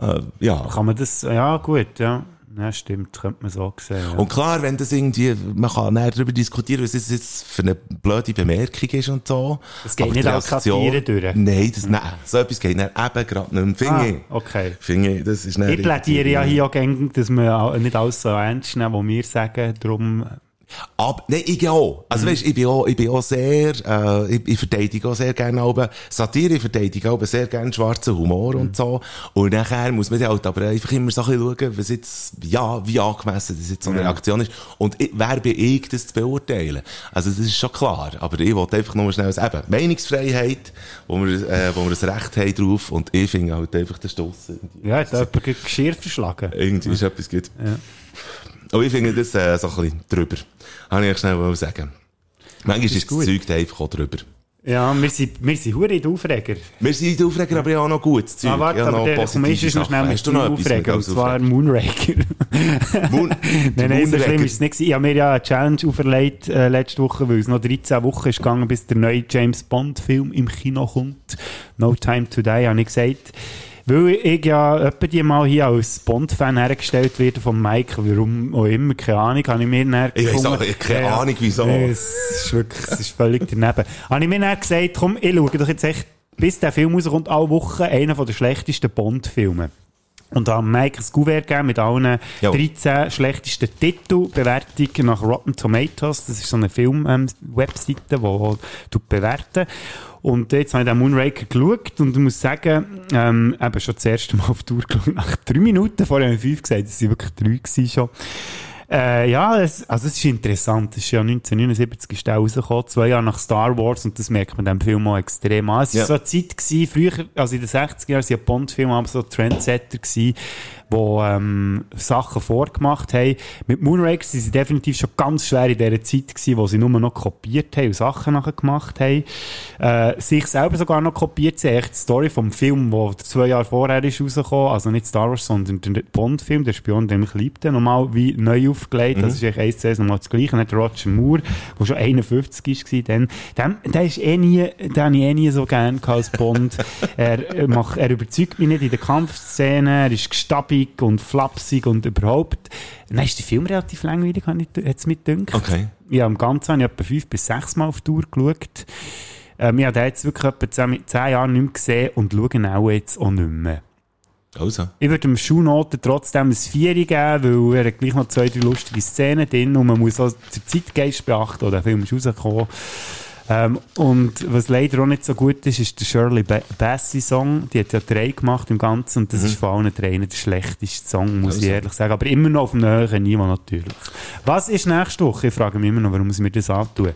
Äh, ja. Kann man das, ja gut, ja. Ja, stimmt, könnte man so sehen. Ja. Und klar, wenn das irgendwie, man kann näher darüber diskutieren, was das jetzt für eine blöde Bemerkung ist und so. Das geht Aber nicht als Satire durch. Nein, das, nein, so etwas geht dann eben gerade nicht. Finde ah, okay. Finde ich, das ist Ich plädiere ja hier auch gegen, dass wir auch nicht alles so ernst nehmen, was wir sagen. Darum, Aber, nein, ich auch. Also, weißt, ich bin auch, ich bin auch sehr, äh, ich, ich verteidige auch sehr gerne aber Satire, ich verteidige auch sehr gerne schwarzen Humor und so. Und nachher muss man halt aber einfach immer so ein bisschen schauen, was jetzt, ja, wie angemessen das jetzt so eine Reaktion ist. Und ich, wer bin ich, das zu beurteilen? Also, das ist schon klar. Aber ich wollte einfach nur schnell sagen, eben, Meinungsfreiheit, wo wir, äh, wo wir das Recht haben drauf. Und ich finde halt einfach den Stoss. ja, hat jemand ein Geschirr verschlagen. Irgendwie ist etwas gut. Und ich finde das äh, so ein bisschen drüber. Kann ich schnell sagen. Manchmal ist, gut. das Zeug einfach auch drüber. Ja, wir sind, wir sind hure Aufreger. Wir sind Aufreger, aber ja auch noch gutes Zeug. Ah, warte, ja, aber der positive komm, ist noch schnell mit du noch Aufreger, und zwar? Moonraker. Moon, *laughs* Nein, nein, so schlimm ist es nicht. Ich habe mir ja eine Challenge auferlegt äh, letzte Woche, weil es noch 13 Wochen ist gegangen, bis der neue James Bond Film im Kino kommt. No Time to Die, habe ich gesagt. Weil ich ja etwa die mal hier als Bond-Fan hergestellt werde von Mike, warum auch immer, keine Ahnung, habe ich mir dann Ich gefunden- auch, keine Ahnung, wieso. Es ist wirklich, es ist völlig daneben. habe ich mir dann gesagt, komm, ich schaue doch jetzt echt, bis der Film rauskommt, alle Wochen einen der schlechtesten Bond-Filme. Und da haben Mike ein Kuvert gegeben mit allen Jo. 13 schlechtesten Titelbewertungen nach Rotten Tomatoes. Das ist so eine Film-Webseite, die die bewerten. Und jetzt habe ich den Moonraker geschaut und ich muss sagen, ähm, eben schon das erste Mal auf die Tour geschaut, *laughs* nach drei Minuten, vorher habe ich fünf gesagt, das waren wirklich drei gewesen schon. Äh, ja, es, also es ist interessant. Es ist ja 1979 ist rausgekommen, zwei Jahre nach Star Wars, und das merkt man dem Film auch extrem an. Es war Ja. so eine Zeit gewesen, früher, also in den 60er Jahren, sind Bond-Filme aber so Trendsetter gewesen, wo ähm, Sachen vorgemacht haben. Mit Moonraker sind sie definitiv schon ganz schwer in dieser Zeit gewesen, wo sie nur noch kopiert haben und Sachen nachher gemacht haben. Äh, sich selber sogar noch kopiert. Sie haben echt die Story vom Film, der zwei Jahre vorher ist rausgekommen, also nicht Star Wars, sondern der Bond-Film, der Spion, den ich liebte, nochmal wie neu aufgelegt. Das ist eigentlich eins zu eins nochmal das Gleiche. Nicht Roger Moore, der schon 51 war, dann, dem, der ist eh nie, den habe ich eh nie so gern als Bond. *laughs* er, macht, er überzeugt mich nicht in der Kampfszene, er ist gestabig und flapsig und überhaupt. Dann ist der Film relativ langweilig, hat es mit gedacht. Okay. Ja, im Ganzen habe ich etwa fünf bis sechs Mal auf die Tour geschaut. Ähm, ich habe den jetzt wirklich etwa zehn, zehn Jahre nicht mehr gesehen und schaue ihn auch jetzt auch nicht mehr. Also. Ich würde dem Schuhnoten trotzdem ein Vieri geben, weil er hat gleich noch zwei, drei lustige Szenen drin und man muss auch den Zeitgeist beachten, wo der Film ist rausgekommen. Ähm, und was leider auch nicht so gut ist, ist der Shirley ba Bassey Song. Die hat ja drei gemacht im Ganzen und das ist von allen dreien der schlechteste Song, muss ich Also. ehrlich sagen. Aber immer noch auf dem höheren Niveau natürlich. Was ist nächste Woche? Ich frage mich immer noch, warum sie mir das antun.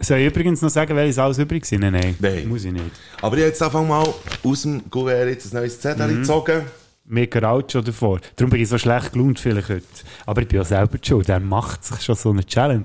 Soll ich übrigens noch sagen, welches alles übrig sind? Nein, Nein. muss ich nicht. Aber ich habe jetzt einfach mal aus dem Kuvert jetzt ein neues Zettel Mhm. gezogen. Mega alt schon davor. Darum bin ich so schlecht gelaunt vielleicht heute. Aber ich bin ja selber schon. Der macht sich schon so eine Challenge.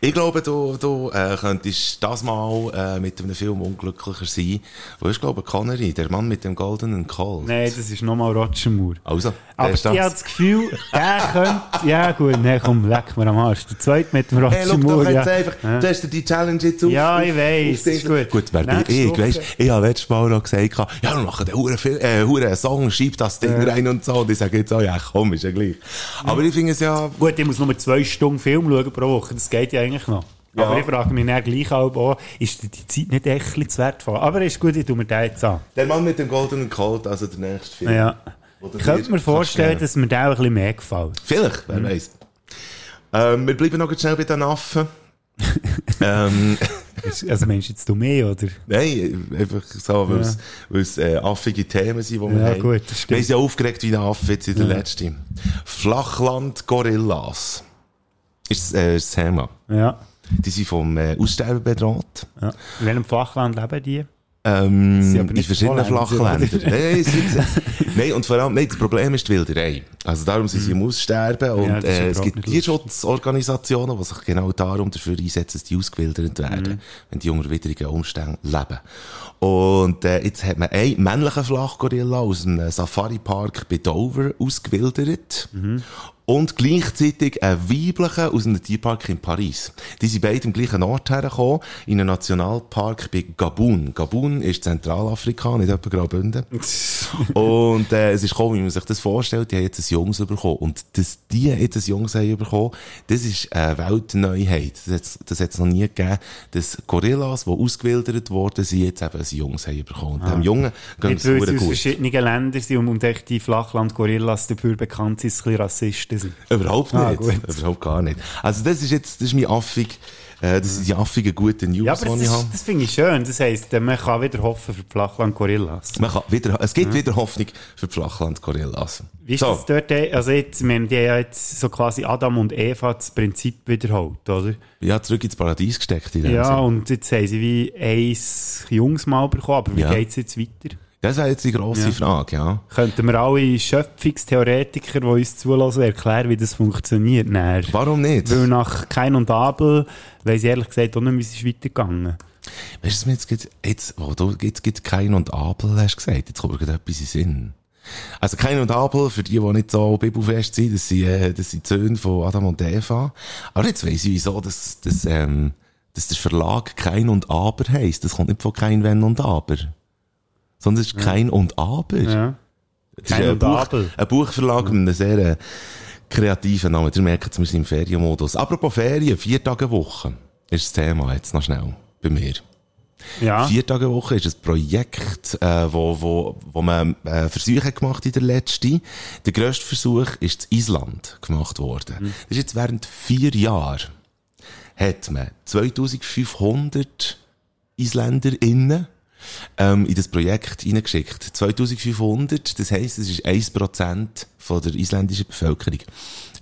Ich glaube, du, du äh, könntest das mal äh, mit einem Film unglücklicher sein. Wo ist, glaube ich, Connery, der Mann mit dem goldenen Colt. Nein, das ist nochmal Roger Moore. Also, Aber ich habe das. Gefühl, der *laughs* könnte... Ja gut, nee, komm, leck mir am Arsch. Der zweite mit dem Roger Hey, doch Moore. Ja. einfach, du hast dir die Challenge jetzt auf. Ja, ich Ding- ist gut. Gut, wer bin ich? Weisst, ich habe letztes Mal noch gesagt, ja, wir machen den Huren äh, Song, schieb das Ding rein und so. Und ich sage jetzt auch, ja, komm, ist ja gleich. Aber ich finde es ja, Gut, ich muss nur zwei Stunden Film schauen pro Woche. Das geht ja eigentlich noch. Ja. Aber ich frage mich dann gleich auch, oh, ist die Zeit nicht echt zu wertvoll? Aber ist gut, ich tue mir den jetzt an. der Mann mit dem goldenen Colt, also der nächste Film. Ja. Ich könnte mir vorstellen, dass mir der auch ein bisschen mehr gefällt. Vielleicht, wer Mhm. weiß. Ähm, wir bleiben noch schnell bei den Affen. *laughs* ähm, Also meinst du jetzt du mehr, oder? nein, einfach so, weil es, weil es äh, affige Themen sind, die wir Ja, haben. gut, das stimmt. Wir sind ja aufgeregt wie ein Affe jetzt in der letzten. Flachland-Gorillas ist äh, das Thema. Ja. Die sind vom äh, Aussterben bedroht. ja. In welchem Flachland leben die? Ähm, in verschiedenen Flachländern. nein, *laughs* nein, und vor allem, nein, das Problem ist die Wilderei. Also darum sind sie im Aussterben und Mhm. Ja, äh, es gibt Tierschutzorganisationen, die sich genau darum dafür einsetzen, dass die ausgewildert werden, Mhm. wenn die unter widrigen Umständen leben. Und äh, jetzt hat man einen männlichen Flachgorilla aus einem Safari-Park bei Dover ausgewildert. Mhm. Und gleichzeitig einen weiblichen aus einem Tierpark in Paris. Die sind beide am gleichen Ort hergekommen, in einem Nationalpark bei Gabun. Gabun ist Zentralafrika, nicht etwa Graubünden. *laughs* Und äh, es ist gekommen, wie man sich das vorstellt, die haben jetzt ein Jungs bekommen. Und dass die jetzt ein Jungs haben bekommen, das ist eine Weltneuheit. Das das hat's noch nie gegeben, dass Gorillas, die ausgewildert worden sind, jetzt eben ein Jungs haben bekommen. Und dem Jungen geht es sie aus gut. verschiedenen Ländern sind und, und die Flachland-Gorillas dafür bekannt sind, dass sie ein bisschen Rassisten sind. Überhaupt nicht. Ah, gut. Überhaupt gar nicht. Also das ist jetzt, das ist mein affig, äh, das sind die affigen guten News, Ja, aber das, die ich habe. ist- das finde ich schön. Das heisst, äh, man kann wieder hoffen für die Flachland-Gorillas. Man kann wieder, es gibt wieder Hoffnung für die Flachland-Gorillas. Wie ist So. das dort? Also jetzt, die haben ja jetzt so quasi Adam und Eva das Prinzip wiederholt, oder? Ja, zurück ins Paradies gesteckt in Ja, Sinn. und jetzt haben sie wie eins Jungs mal bekommen, aber wie Ja. geht es jetzt weiter? Das wäre jetzt die grosse Ja. Frage, ja. Könnten wir alle Schöpfungstheoretiker, die uns zulassen, erklären, wie das funktioniert? Näher? Warum nicht? Weil nach Kain und Abel, weiss ich ehrlich gesagt auch nicht, wie es ist weitergegangen Weißt du, jetzt gibt jetzt, wo du jetzt gibt Kain und Abel, hast du gesagt, jetzt kommt mir gerade etwas in Sinn. Also Kain und Abel, für die, die nicht so bibelfest sind, das sind, äh, das sind die Söhne von Adam und Eva. Aber jetzt weiss ich, wieso, dass, dass, ähm, dass der Verlag Kain und Aber heisst. Das kommt nicht von Kain, Wenn und Aber. Sondern es ist Kain und Aber. Ja. Das ist ein, und Buch, Abel. ein Buchverlag mit einem sehr äh, kreativen Namen. Ihr merkt es, wir sind im Ferienmodus. Apropos Ferien, vier Tage Woche ist das Thema jetzt noch schnell bei mir. Ja. Vier Tage Woche ist ein Projekt, äh, wo, wo, wo man äh, Versuche gemacht in der letzten. Der grösste Versuch ist in Island gemacht worden. Mhm. Das ist jetzt während vier Jahren hat man 2500 IsländerInnen ähm, in das Projekt hineingeschickt. 2500, das heisst, es ist 1% von der isländischen Bevölkerung.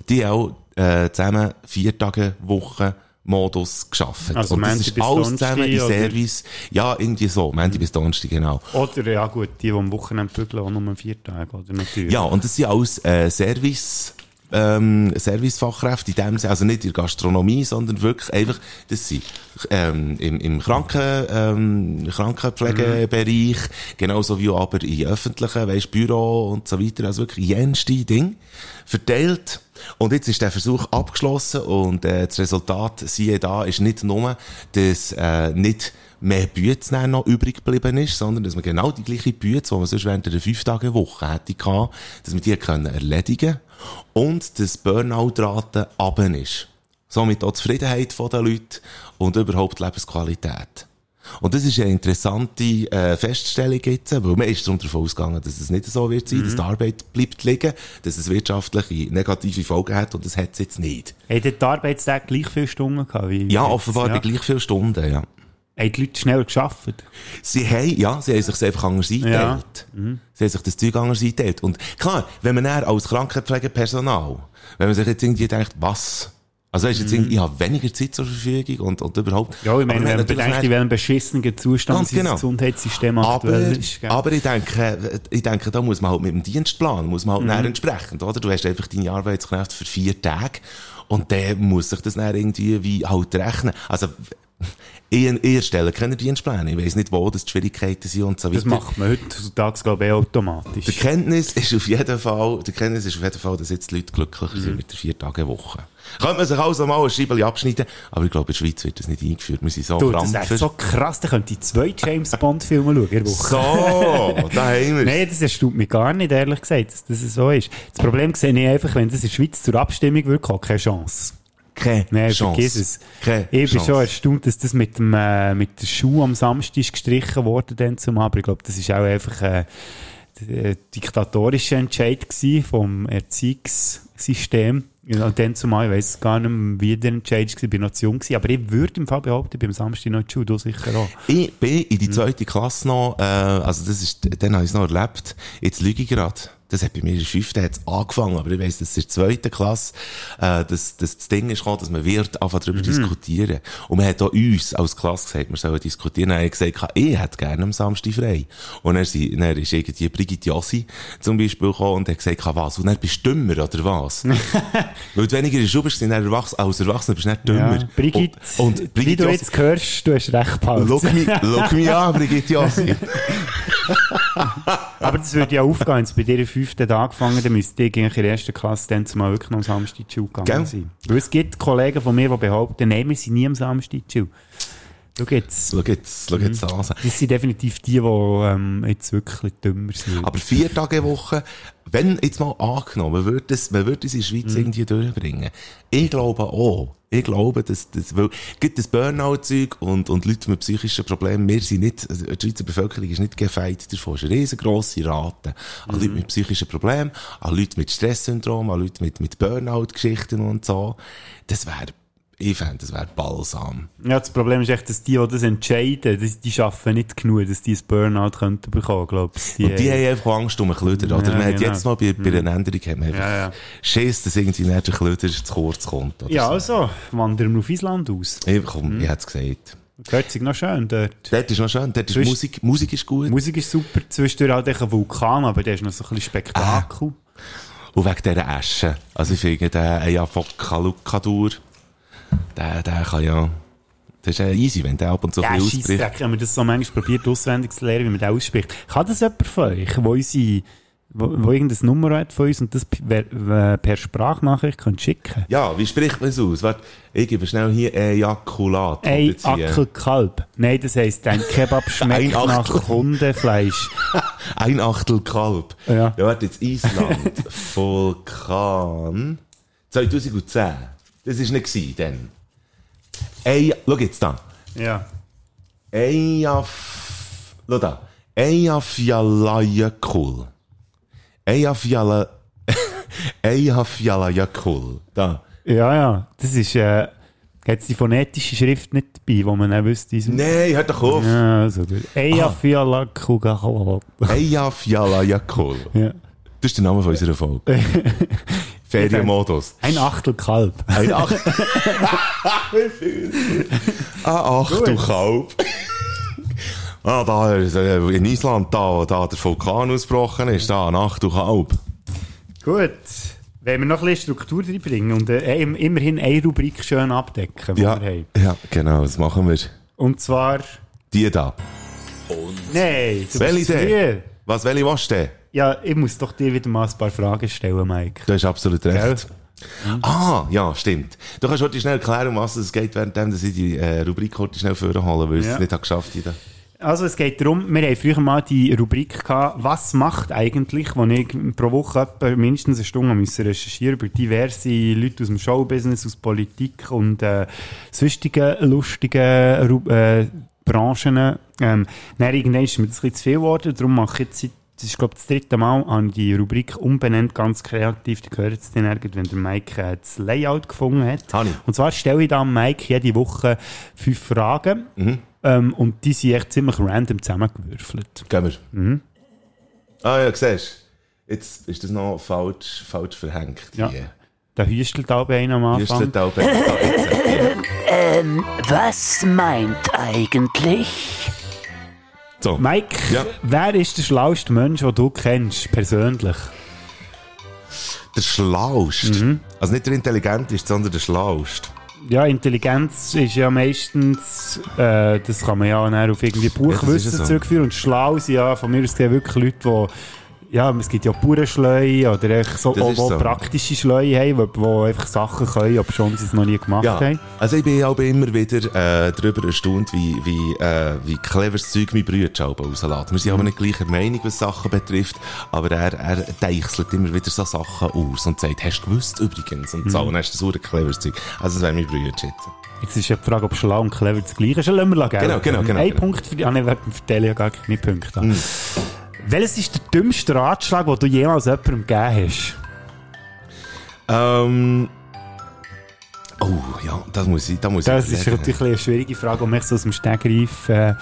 Die auch äh, zusammen vier Tage Woche Modus geschafft. Also und das ist alles zusammen in oder? Service. Ja, irgendwie so. Montag bis Donnerstag, genau. Oder, ja gut, die, die am Wochenende bügeln, auch nur vier Tage, oder natürlich. Ja, und das sind alles äh, Service, ähm, Servicefachkräfte in dem Sinne, also nicht in der Gastronomie, sondern wirklich einfach, das sind ähm, im, im Kranken, ähm, Krankenpflegebereich, genauso wie aber in öffentlichen, weisst, Büro und so weiter, also wirklich jenste Ding verteilt. Und jetzt ist der Versuch abgeschlossen und äh, das Resultat, siehe da, ist nicht nur, dass äh, nicht mehr Bütze noch übrig geblieben ist, sondern dass man genau die gleiche Bütze, die man sonst während einer fünf Tage Woche hätte gehabt, dass man die können erledigen und dass die Burnout-Rate runter ist. Somit auch die Zufriedenheit der Leute und überhaupt die Lebensqualität. Und das ist eine interessante äh, Feststellung jetzt, weil man ist darum davon ausgegangen, dass es nicht so wird sein, dass die Arbeit bleibt liegen, dass es wirtschaftliche negative Folgen hat und das hat es jetzt nicht. Haben die Arbeitstage gleich viele Stunden gehabt? Wie Ja, offenbar bei gleich viele Stunden, ja. Haben die Leute schneller geschafft? Sie haben, ja, sie haben sich einfach anders eingeteilt. Sie haben sich das Zeug anders eingeteilt. Und klar, wenn man dann als Krankenpflegepersonal, wenn man sich jetzt irgendwie denkt, was? Also weisst, jetzt irgendwie, ich habe weniger Zeit zur Verfügung und, und überhaupt. Ja, ich meine, Aber wenn man bedenkt, in welchem beschissenen Zustand genau. Gesundheitssystem aber, ist. gell? aber ich denke, ich denke, da muss man halt mit dem Dienstplan, muss man halt näher entsprechend, oder? Du hast einfach deine Arbeitskräfte für vier Tage und dann muss sich das dann irgendwie wie halt rechnen. Also, ihr, ihr stellt keine Dienstpläne. Ich weiss nicht, wo das die Schwierigkeiten sind und so weiter. das macht man heutzutage, glaube ich, eh automatisch. Die Kenntnis ist auf jeden Fall, die Kenntnis ist auf jeden Fall, dass jetzt die Leute glücklicher sind mit der vier Tage Woche. Könnte man sich also mal ein Scheibeli abschneiden, aber ich glaube, in der Schweiz wird das nicht eingeführt. Wir sind so Du, das ist so krass, da könnte ich zwei James Bond-Filme schauen in der Woche. So, *laughs* da haben wir Nein, das erstaunt mich gar nicht, ehrlich gesagt, dass das so ist. Das Problem sehe ich einfach, wenn das in der Schweiz zur Abstimmung würde keine Chance. Keine Nein, Chance. vergiss es. Keine ich bin Chance. schon erstaunt, dass das mit dem, äh, mit der Schuh am Samstag ist gestrichen wurde, dann zum aber ich glaube, das ist auch einfach, äh, der diktatorische Entscheid vom Erziehungssystem. Und dann zumal, ich weiss gar nicht mehr, wie der Entscheid war, ich bin noch zu jung gewesen, aber ich würde im Fall behaupten, am Samstag noch die Schule, du sicher auch. Ich bin in die zweite Klasse noch, äh, also das ist, dann habe ich es noch erlebt. Jetzt lüge ich gerade. Das hat bei mir in der fünften hat's angefangen, aber ich weiss, dass in der zweiten Klasse, äh, dass, dass das Ding ist gekommen, dass man wird einfach darüber Mhm. diskutieren. Und man hat auch uns als Klasse gesagt, wir sollen diskutieren. Dann ich gesagt, ich hätte gerne am Samstag frei. Und dann, sie- dann ist irgendwie Brigitte Jossi zum Beispiel gekommen und hat gesagt, was? Und dann bist du dümmer, oder was? *laughs* Weil du weniger in der Schule bist, sind erwachsen, als Erwachsener bist du nicht dümmer. Ja, Brigitte, und, und wie Brigitte du Jossi, jetzt hörst, du hast recht behalten. Schau mich, schau mich an, Brigitte Jossi. *laughs* Aber das würde ja aufgehen, bei dir fünften Tag angefangen, dann müsste ich in der ersten Klasse dann zumal wirklich noch am Samstag Schule gegangen Gell? sein. Weil es gibt Kollegen von mir, die behaupten, nein, wir sind nie am Samstag Schule. Schau jetzt. Schau jetzt, schau jetzt an. Das sind definitiv die, die ähm, jetzt wirklich dümmer sind. Aber vier Tage Woche, wenn jetzt mal angenommen, man würde das, man würde das in der Schweiz Mhm. irgendwie durchbringen. Ich glaube auch. Ich glaube, dass, das, weil, gibt das Burnout-Zeug und, und Leute mit psychischen Problemen, wir sind nicht, also die Schweizer Bevölkerung ist nicht gefeit davon. Es ist eine riesengrosse Rate an Mhm. Leute mit psychischen Problemen, an Leute mit Stresssyndrom, an Leute mit, mit Burnout-Geschichten und so. Das wäre, ich fände, das wäre balsam. Ja, das Problem ist echt, dass die, die das entscheiden, die, die schaffen nicht genug, dass die ein Burnout könnten bekommen, glaube ich. Und die haben einfach Angst um einen Klöder, oder? Ja, man hat genau. jetzt mal bei, bei einer Änderung hat man einfach Ja, ja. Schiss, dass irgendwie nicht der Klöder zu kurz kommt. Oder Ja, so. also, wandern wir auf Island aus. Ich, komm, Mhm. ich hätte es gesagt. Hört sich noch schön dort. Dort ist noch schön, dort ist Musik, Musik ist gut. Musik ist super, zwischendurch halt ein Vulkan, aber der ist noch so ein bisschen Spektakel. Und wegen dieser Asche. Also ich finde, der Eyjafjallajökull, der, der kann ja, das ist ja easy, wenn der ab und zu Ja, ein bisschen ausbricht. Scheissdreck, wenn man das so manchmal probiert, auswendig zu lernen, wie man das ausspricht. Kann das jemand von euch, wo unsere, wo, wo irgendein Nummer hat von uns und das per, äh, per Sprachnachricht könnt schicken? Ja, wie spricht man es aus? Warte, ich gebe schnell hier Ejakulat. Ackelkalb. Nein, das heisst, dein Kebab *laughs* schmeckt nach Hundefleisch. *laughs* Ein Achtel Kalb. Ja. Ja, warte, jetzt Island. *laughs* Vulkan. 2010. Das war nicht gewesen, dann. Ey, schau jetzt da. Ja. Eyjaf... Schau da. Eyjafjallajökull. Eyjafjalla... *laughs* Eyjafjallajökull. Da. Ja, ja. Das ist, äh, hat die phonetische Schrift nicht dabei, wo man nicht wüsste. Nein, hör doch auf. Ja, also gut. Eja fiala kuga Eyjafjallajökull. Ja. Das ist der Name von unserer Folge. *laughs* Ferienmodus. Ein Achtel Kalb. Ein Ach Wie viel? Ah, ach du Kalb. ah, da, äh, in Island, da, wo da der Vulkan ausgebrochen ist, da, ein Achtel Kalb. Gut. Wenn wir noch ein bisschen Struktur reinbringen und äh, im- immerhin eine Rubrik schön abdecken, die Ja, wir haben. ja, genau, das machen wir. Und zwar... Die da. Nein, du Welche bist. Was, welche willst du denn? Ja, ich muss doch dir wieder mal ein paar Fragen stellen, Mike. Du hast absolut recht. Gell? Ah, ja, stimmt. Du kannst heute schnell erklären, um was es geht, währenddem dass ich die äh, Rubrik heute schnell vorholen, weil ich Ja. es nicht habe geschafft habe. Also es geht darum, wir haben früher mal die Rubrik gehabt, was macht eigentlich, wo ich pro Woche etwa mindestens eine Stunde müssen recherchieren über diverse Leute aus dem Showbusiness, aus Politik und äh, sonstigen lustigen äh, Branchen. Ähm, dann irgendwann ist mir das ein bisschen zu viel geworden, darum mache ich jetzt seit das ist, glaube ich, das dritte Mal an die Rubrik umbenannt, ganz kreativ. Die gehört jetzt dann irgendwann, wenn der Mike äh, das Layout gefunden hat. Ich. Und zwar stelle ich dann Mike jede Woche fünf Fragen. Ähm, und die sind echt ziemlich random zusammengewürfelt. Gehen wir. Mhm. Ah ja, siehst. Jetzt ist das noch falsch, falsch verhängt. Ja. Hier. Da hüstelt auch einer am Hier Anfang. steht auch bei- da, jetzt, Ähm, was meint eigentlich? So. Mike, Ja. wer ist der schlauste Mensch, den du kennst, persönlich? Der Schlauste. Mhm. Also nicht der Intelligenteste, sondern der Schlauste. Ja, Intelligenz ist ja meistens, äh, das kann man ja auf irgendwie ist ja Buchwissen so. zurückführen. Und schlau sind ja von mir aus gesehen wirklich Leute, die ja, es gibt ja Bauernschleue oder echt so, auch, so. praktische Schleue haben, die, die einfach Sachen können, aber schon sie es noch nie gemacht Ja, haben. also ich bin auch immer wieder äh, darüber erstaunt, wie, wie, äh, wie clever das Zeug mein Bruder rauslässt. Wir sind aber nicht gleicher Meinung, was Sachen betrifft, aber er, er deichselt immer wieder so Sachen aus und sagt, hast du gewusst übrigens? Und so, und dann ist das so ein cleveres Zeug. Also das wäre mein Bruder jetzt. Jetzt ist ja die Frage, ob schlau und clever das gleiche ist. Lassen wir lassen, Genau, genau, genau, Ein genau. Punkt für die, ah, nein, wir verteilen ja gar keine Punkte. an. Welches ist der dümmste Ratschlag, den du jemals jemandem gegeben hast? Ähm, oh, ja, das muss ich, da muss Das ich ist natürlich eine schwierige Frage, die man so aus dem Stegreif äh,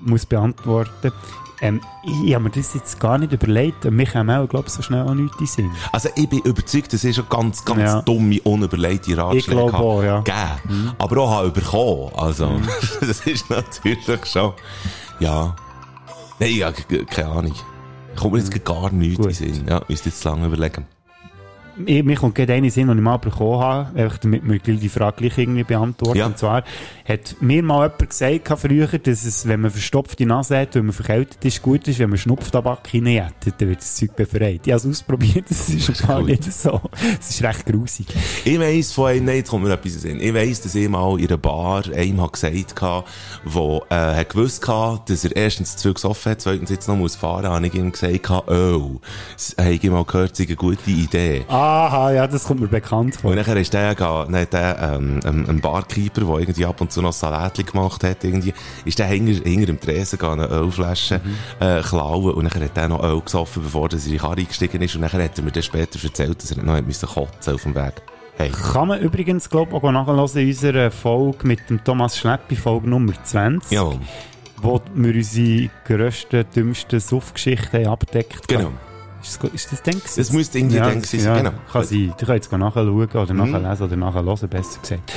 muss beantworten ähm, ich, ich habe mir das jetzt gar nicht überlegt. Mir kam auch, glaube ich, so schnell auch nichts in Sinn. Also ich bin überzeugt, dass ich schon ganz, ganz Ja. dumme, unüberlegte Ratschläge Ich glaube auch, ja. Mhm. gegeben. Aber auch bekommen. Also, *laughs* das ist natürlich schon, ja. Nein, ja, keine Ahnung. Kommt mir jetzt gar nichts in Gut. den Sinn. Ja, müsste jetzt lange überlegen. Ich, mir kommt gerade eine Sinn, den ich mal bekommen habe, einfach damit wir die Frage gleich irgendwie beantworten. Ja. Und zwar hat mir mal jemand gesagt früher, dass es, wenn man verstopfte Nase hat, wenn man verkältet ist, gut ist, wenn man Schnupftabak reinjettet, dann wird das Zeug befreit. Ich habe es ausprobiert, das ist gar gut. nicht so. Es ist recht grusig. Ich weiss von einem, jetzt kommt mir etwas in Sinn. Ich weiss, dass ich mal in einer Bar einem hat gesagt habe, wo, äh, hat gewusst hatte, dass er erstens zu viel gesoffen hat, zweitens jetzt noch muss fahren, habe ich ihm gesagt, oh, s- habe ich mal gehört, es sei eine gute Idee. Aha, ja, das kommt mir bekannt vor. Und nachher ist der, dann hat der, ähm, ein, ein Barkeeper, der irgendwie ab und zu noch Salatli gemacht hat, irgendwie, ist der hinter, hinter dem Tresen gegangen, eine Ölflasche, äh, klauen. Und nachher hat der noch Öl gesoffen, bevor er in die Karre eingestiegen ist. Und nachher hat er mir dann später erzählt, dass er noch müssen kotzen auf dem Weg. Hey. Kann man übrigens, glaube ich, auch nachhören in unserer Folge mit dem Thomas Schleppi, Folge Nummer 20, Jawohl. wo wir unsere grössten, dümmsten Suffgeschichten haben abgedeckt Genau. Ist das, ist das denn gewesen? Das müsste irgendwie dann gewesen sein, genau. Kann sein. Du kannst jetzt nachschauen oder nachlesen oder nachhören, besser gesagt.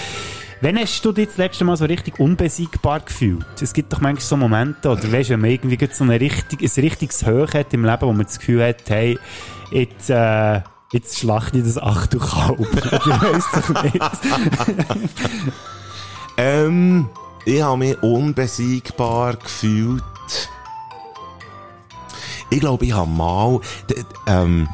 Wann hast du dich das letzte Mal so richtig unbesiegbar gefühlt? Es gibt doch manchmal so Momente, oder weißt du, wenn man irgendwie so eine richtig, ein richtiges Hoch hat im Leben, wo man das Gefühl hat, hey, jetzt, äh, jetzt schlachte ich das Achtelkalb. Oder *laughs* weiss doch nicht. Ähm, ich habe mich unbesiegbar gefühlt. Ich glaube, ich habe mal, ähm,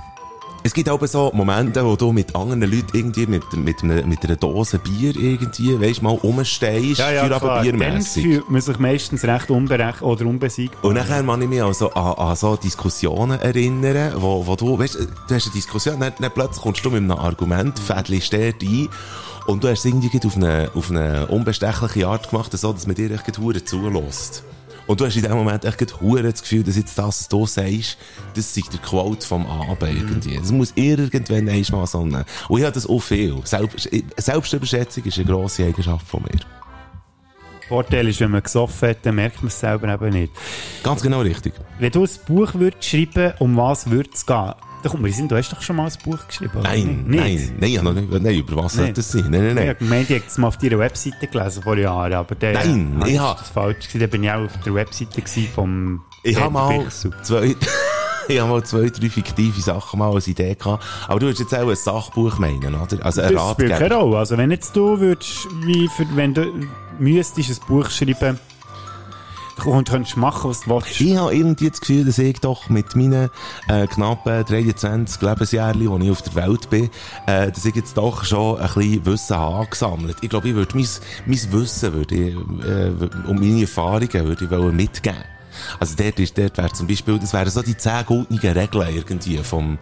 es gibt auch so Momente, wo du mit anderen Leuten irgendwie mit, mit, einer- mit einer Dose Bier irgendwie, weisst mal, rumstehst, für aber Dann biermässig. fühlt man sich meistens recht unberecht oder unbesiegbar. Und nachher kann ich mich also an, an so Diskussionen erinnern, wo, wo du, weißt, du hast eine Diskussion, dann, dann plötzlich kommst du mit einem Argument, fädelst dort ein, und du hast es irgendwie auf eine, auf eine unbestechliche Art gemacht, so, dass man dir echt zulässt. Und du hast in dem Moment echt das Gefühl, dass jetzt das, was du sagst, das sei der Quote vom Abend irgendwie. Das muss irgendwann einmal so eine, und ich habe das auch viel. Selbst, Selbstüberschätzung ist eine grosse Eigenschaft von mir. Vorteil ist, wenn man gesoffen hat, dann merkt man es selber eben nicht. Ganz genau richtig. Wenn du ein Buch würdest schreiben, um was würde es gehen? Da kommt mir Sinn, du hast doch schon mal ein Buch geschrieben, Nein, nein, nein, ich nicht, nein, über was soll Nicht. das sein? Nein, nein, Ich nein. habe gemeint, ich habe es mal auf deiner Webseite gelesen vor Jahren, aber der, Nein, ich hab- das falsch gewesen. Da bin ich auch auf der Webseite vom Ich habe mal zwei, *laughs* ich habe mal zwei, drei fiktive Sachen mal als Idee gehabt. Aber du würdest jetzt auch ein Sachbuch meinen, oder? Also ein Das spielt keine Ratgeber. Rolle. Also wenn jetzt du würdest, wie für, wenn du müsstest ein Buch schreiben und könntest machen, was du willst. Ich habe irgendwie das Gefühl, dass ich doch mit meinen äh, knappen 23 Lebensjahren, die ich auf der Welt bin, äh, dass ich jetzt doch schon ein bisschen Wissen habe gesammelt. Ich glaube, ich würde mein, mein Wissen würde ich, äh, und meine Erfahrungen würde ich mitgeben. Also dort, ist, dort wäre zum Beispiel, das wären so die 10 goldenen Regeln irgendwie vom,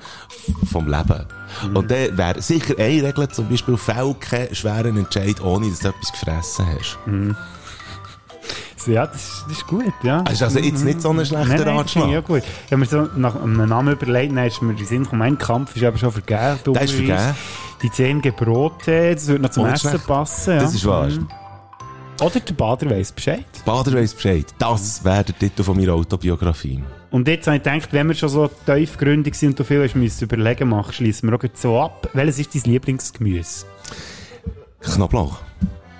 vom Leben. Und dann wäre sicher eine Regel zum Beispiel, fäll keinen schweren Entscheid, ohne dass du etwas gefressen hast. So, Ja, das, ist- das ist gut, ja. Das ist also jetzt nicht so ein schlechter Nein, nein, das Ratschlag. ja gut. Ich habe mir so nach einem Namen überlegt, dann ist mir Sinn gekommen, mein Kampf ist aber schon vergeben. Der ist vergeben. Die zehn Gebote, das würde noch zum Essen schlecht. passen. Ja. Das ist wahr. Mhm. Oder der Bader weiss Bescheid. Bader weiss Bescheid. Das wäre der Titel von meiner Autobiografie. Und jetzt habe ich gedacht, wenn wir schon so tiefgründig sind und du viel hast müssen überlegen machen, schließen wir auch so ab. Welches ist dein Lieblingsgemüse? Knoblauch.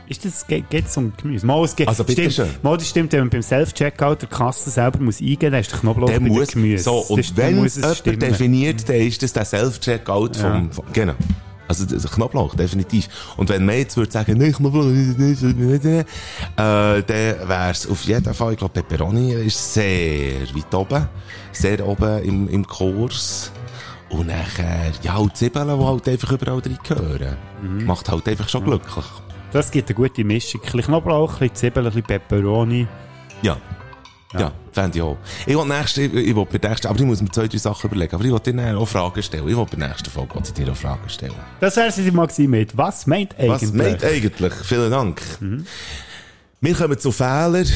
Ist das, geht, es um Gemüse? Mal, es geht, Also bitte stimmt, schön. Mal, das stimmt, wenn man beim Self-Checkout der Kasse selber muss eingeben, dann ist der Knoblauch Der muss, der Gemüse. so, und Das- dann wenn muss es jemand stimmen. definiert, dann ist das der Self-Checkout vom, vom, genau. Also, ist Knoblauch, definitiv. Und wenn man jetzt würde sagen, nein, Knoblauch, äh, dann wäre es auf jeden Fall, ich glaube, Pepperoni ist sehr weit oben. Sehr oben im, im Kurs. Und nachher, ja, und Zwiebeln, die halt einfach überall drin gehören. Mhm. Macht halt einfach schon glücklich. Das gibt eine gute Mischung. Ein bisschen Knoblauch, ein bisschen Zwiebeln, ein bisschen Pepperoni. Ja. Ja, fände ich auch. Ich will nächste, ich will bei nächsten, aber ich muss mir zwei, drei Sachen überlegen. Aber ich will dir auch Fragen stellen. Ich will bei der nächsten Folge dir auch Fragen stellen. Das wäre es mal gewesen mit «Was meint eigentlich?» Was meint eigentlich? Vielen Dank. Wir kommen zu Fehlern.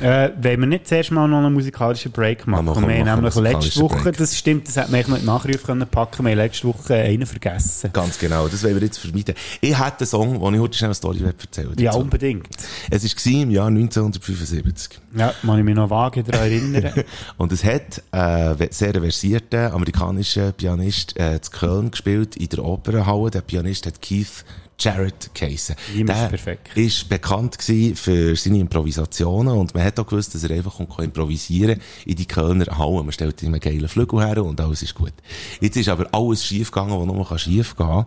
Äh, wollen wir nicht zuerst mal noch einen musikalischen Break machen? Ja, machen wir wir haben nämlich einen letzte Woche, Break. das stimmt, das hätte man eigentlich noch in Nachruf können packen wir haben letzte Woche einen vergessen. Ganz genau, das wollen wir jetzt vermeiden. Ich hatte einen Song, den ich heute schnell eine Story erzählen Ja, dazu. unbedingt. Es war im Jahr 1975. Ja, kann ich mich noch vage daran erinnern. *laughs* Und es hat äh, sehr versierter amerikanischer Pianist äh, zu Köln gespielt, in der Opernhalle. Der Pianist hat Keith Jarrett geheissen. Ihm ist perfekt. ist bekannt gewesen für seine Improvisationen und man hat auch gewusst, dass er einfach improvisieren in die Kölner Halle. Man stellt ihm einen geilen Flügel her und alles ist gut. Jetzt ist aber alles schief gegangen, was nur schief gehen kann.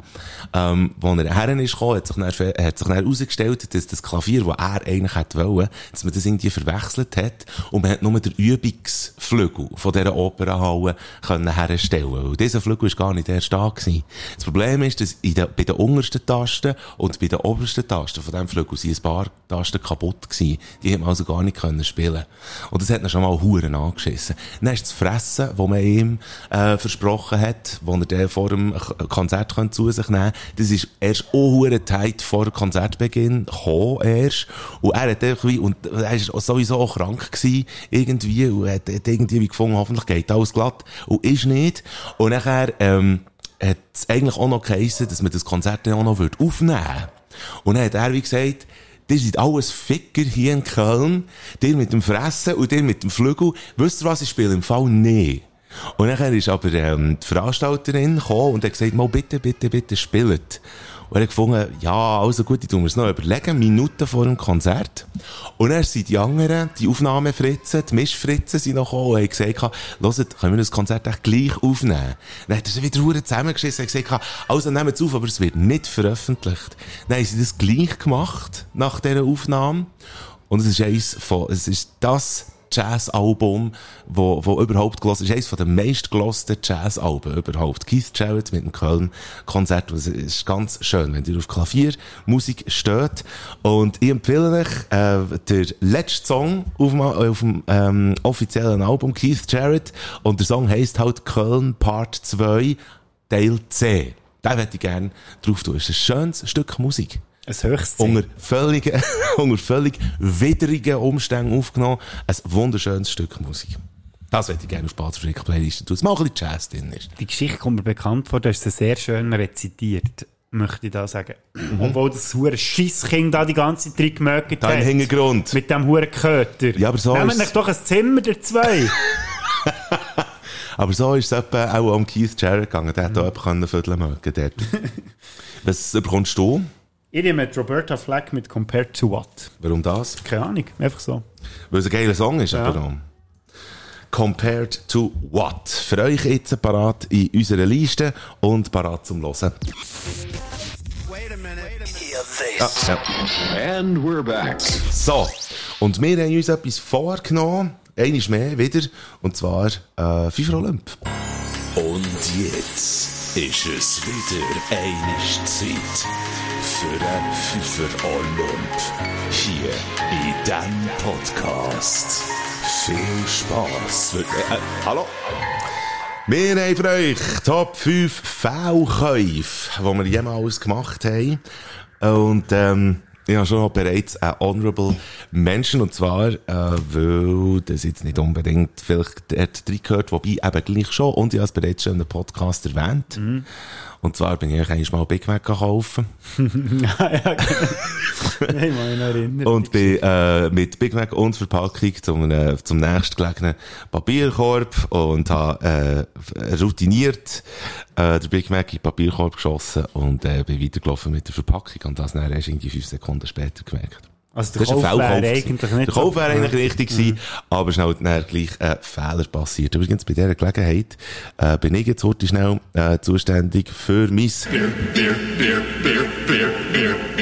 Ähm, als er herren ist gekommen, hat sich dann, hat sich dann herausgestellt, dass das Klavier, das er eigentlich hätte wollen, dass man das irgendwie verwechselt hat und man hat nur den Übungsflügel von dieser Opernhalle können herstellen. Und dieser Flügel ist gar nicht erst da gewesen. Das Problem ist, dass in der, bei den untersten Tasten und bei den obersten Tasten von diesem Flügel sind ein paar Tasten kaputt gewesen. Die hat man also gar nicht können spielen. Und das hat ihn schon mal Huren angeschissen. Dann ist das Fressen, das man ihm, äh, versprochen hat, wo er dann vor dem Konzert zu sich nehmen das ist erst auch Huren Zeit vor Konzertbeginn gekommen erst. Und er hat irgendwie, und er ist sowieso auch krank gewesen, irgendwie, und hat, hat irgendwie wie gefunden, hoffentlich geht alles glatt. Und ist nicht. Und nachher, ähm, hat es eigentlich auch noch geheissen, dass man das Konzert dann auch noch aufnehmen würde. Und dann hat er wie gesagt, die sind alles Ficker hier in Köln, der mit dem Fressen und der mit dem Flügel. Wisst ihr was, ich spiele im Fall nie. Und dann ist aber ähm, die Veranstalterin gekommen und hat gesagt, mal bitte, bitte, bitte spielt. Und er hat gefunden, ja, also gut, ich tu mir's noch überlegen, Minuten vor dem Konzert. Und dann sind die anderen, die Aufnahmefritzen, die Mischfritzen sind noch gekommen und haben gesagt, hört, können wir das Konzert echt gleich aufnehmen? Dann hat er sie wieder verdammt zusammengeschissen und gesagt, also nehmt es auf, aber es wird nicht veröffentlicht. Dann haben sie das gleich gemacht, nach dieser Aufnahme. Und es ist eins von, es ist das Jazz-Album, wo, wo überhaupt gelost ist. Eines von den meistgelosten Jazz-Alben überhaupt. Keith Jarrett mit dem Köln-Konzert. Es ist ganz schön, wenn ihr auf Klaviermusik steht. Und ich empfehle euch, äh, der letzte Song auf, dem- auf dem, ähm, offiziellen Album, Keith Jarrett. Und der Song heisst halt Köln Part 2, Teil C. Da hätte ich gerne drauf tun. Es ist ein schönes Stück Musik Ein unter völlig, *laughs* unter völlig widrigen Umständen aufgenommen. Ein wunderschönes Stück Musik. Das hätte ich gerne auf Baderfrick Playlist tun. Es mal ein bisschen Jazz drin ist. Die Geschichte kommt mir bekannt vor, du hast sie sehr schön rezitiert, möchte ich da sagen. Obwohl das hure Schisskind da die ganze Da im hat. Hintergrund. Mit dem huren Köter. Ja, aber so Nehmen euch doch ein Zimmer der zwei. *laughs* Aber so ist es auch am Keith Jarrett gegangen. Der hat auch jemanden vödeln mögen dort. *laughs* Was bekommst du? Ich nehme Roberta Flack mit Compared to What. Warum das? Keine Ahnung, einfach so. Weil es ein geiler Song ist, Ja. aber. Compared to what? Für euch jetzt parat in unserer Liste und parat zum Hören. Ah, ja. And we're back. So, und wir haben uns etwas vorgenommen, eines mehr wieder, und zwar äh, FIFA Olymp. Und jetzt ist es wieder eine Zeit für ein Pfeifer Olymp. Hier in diesem Podcast. Viel Spass. Äh, äh, hallo? Wir haben für euch Top 5 Fehlkäufe, die wir jemals gemacht haben. Und ähm, ich habe schon bereits ein Honorable Mention, und zwar, äh, weil das jetzt nicht unbedingt vielleicht dort reingehört, wobei eben gleich schon, und ich habe es bereits schon in einem Podcast erwähnt. Und zwar bin ich eigentlich mal Big Mac kaufen. *laughs* Nein, mal erinnern. Und bin äh, mit Big Mac und Verpackung zum, äh, zum nächstgelegenen Papierkorb und habe äh, routiniert äh, den Big Mac in den Papierkorb geschossen und äh, bin weitergelaufen mit der Verpackung und das dann erst irgendwie fünf Sekunden später gemerkt. Also der ist Kauf wäre eigentlich nicht Der Kauf so- wäre eigentlich richtig gewesen, aber schnell dann gleich ein Fehler passiert. Übrigens, bei dieser Gelegenheit äh, bin ich jetzt heute schnell äh, zuständig für mein...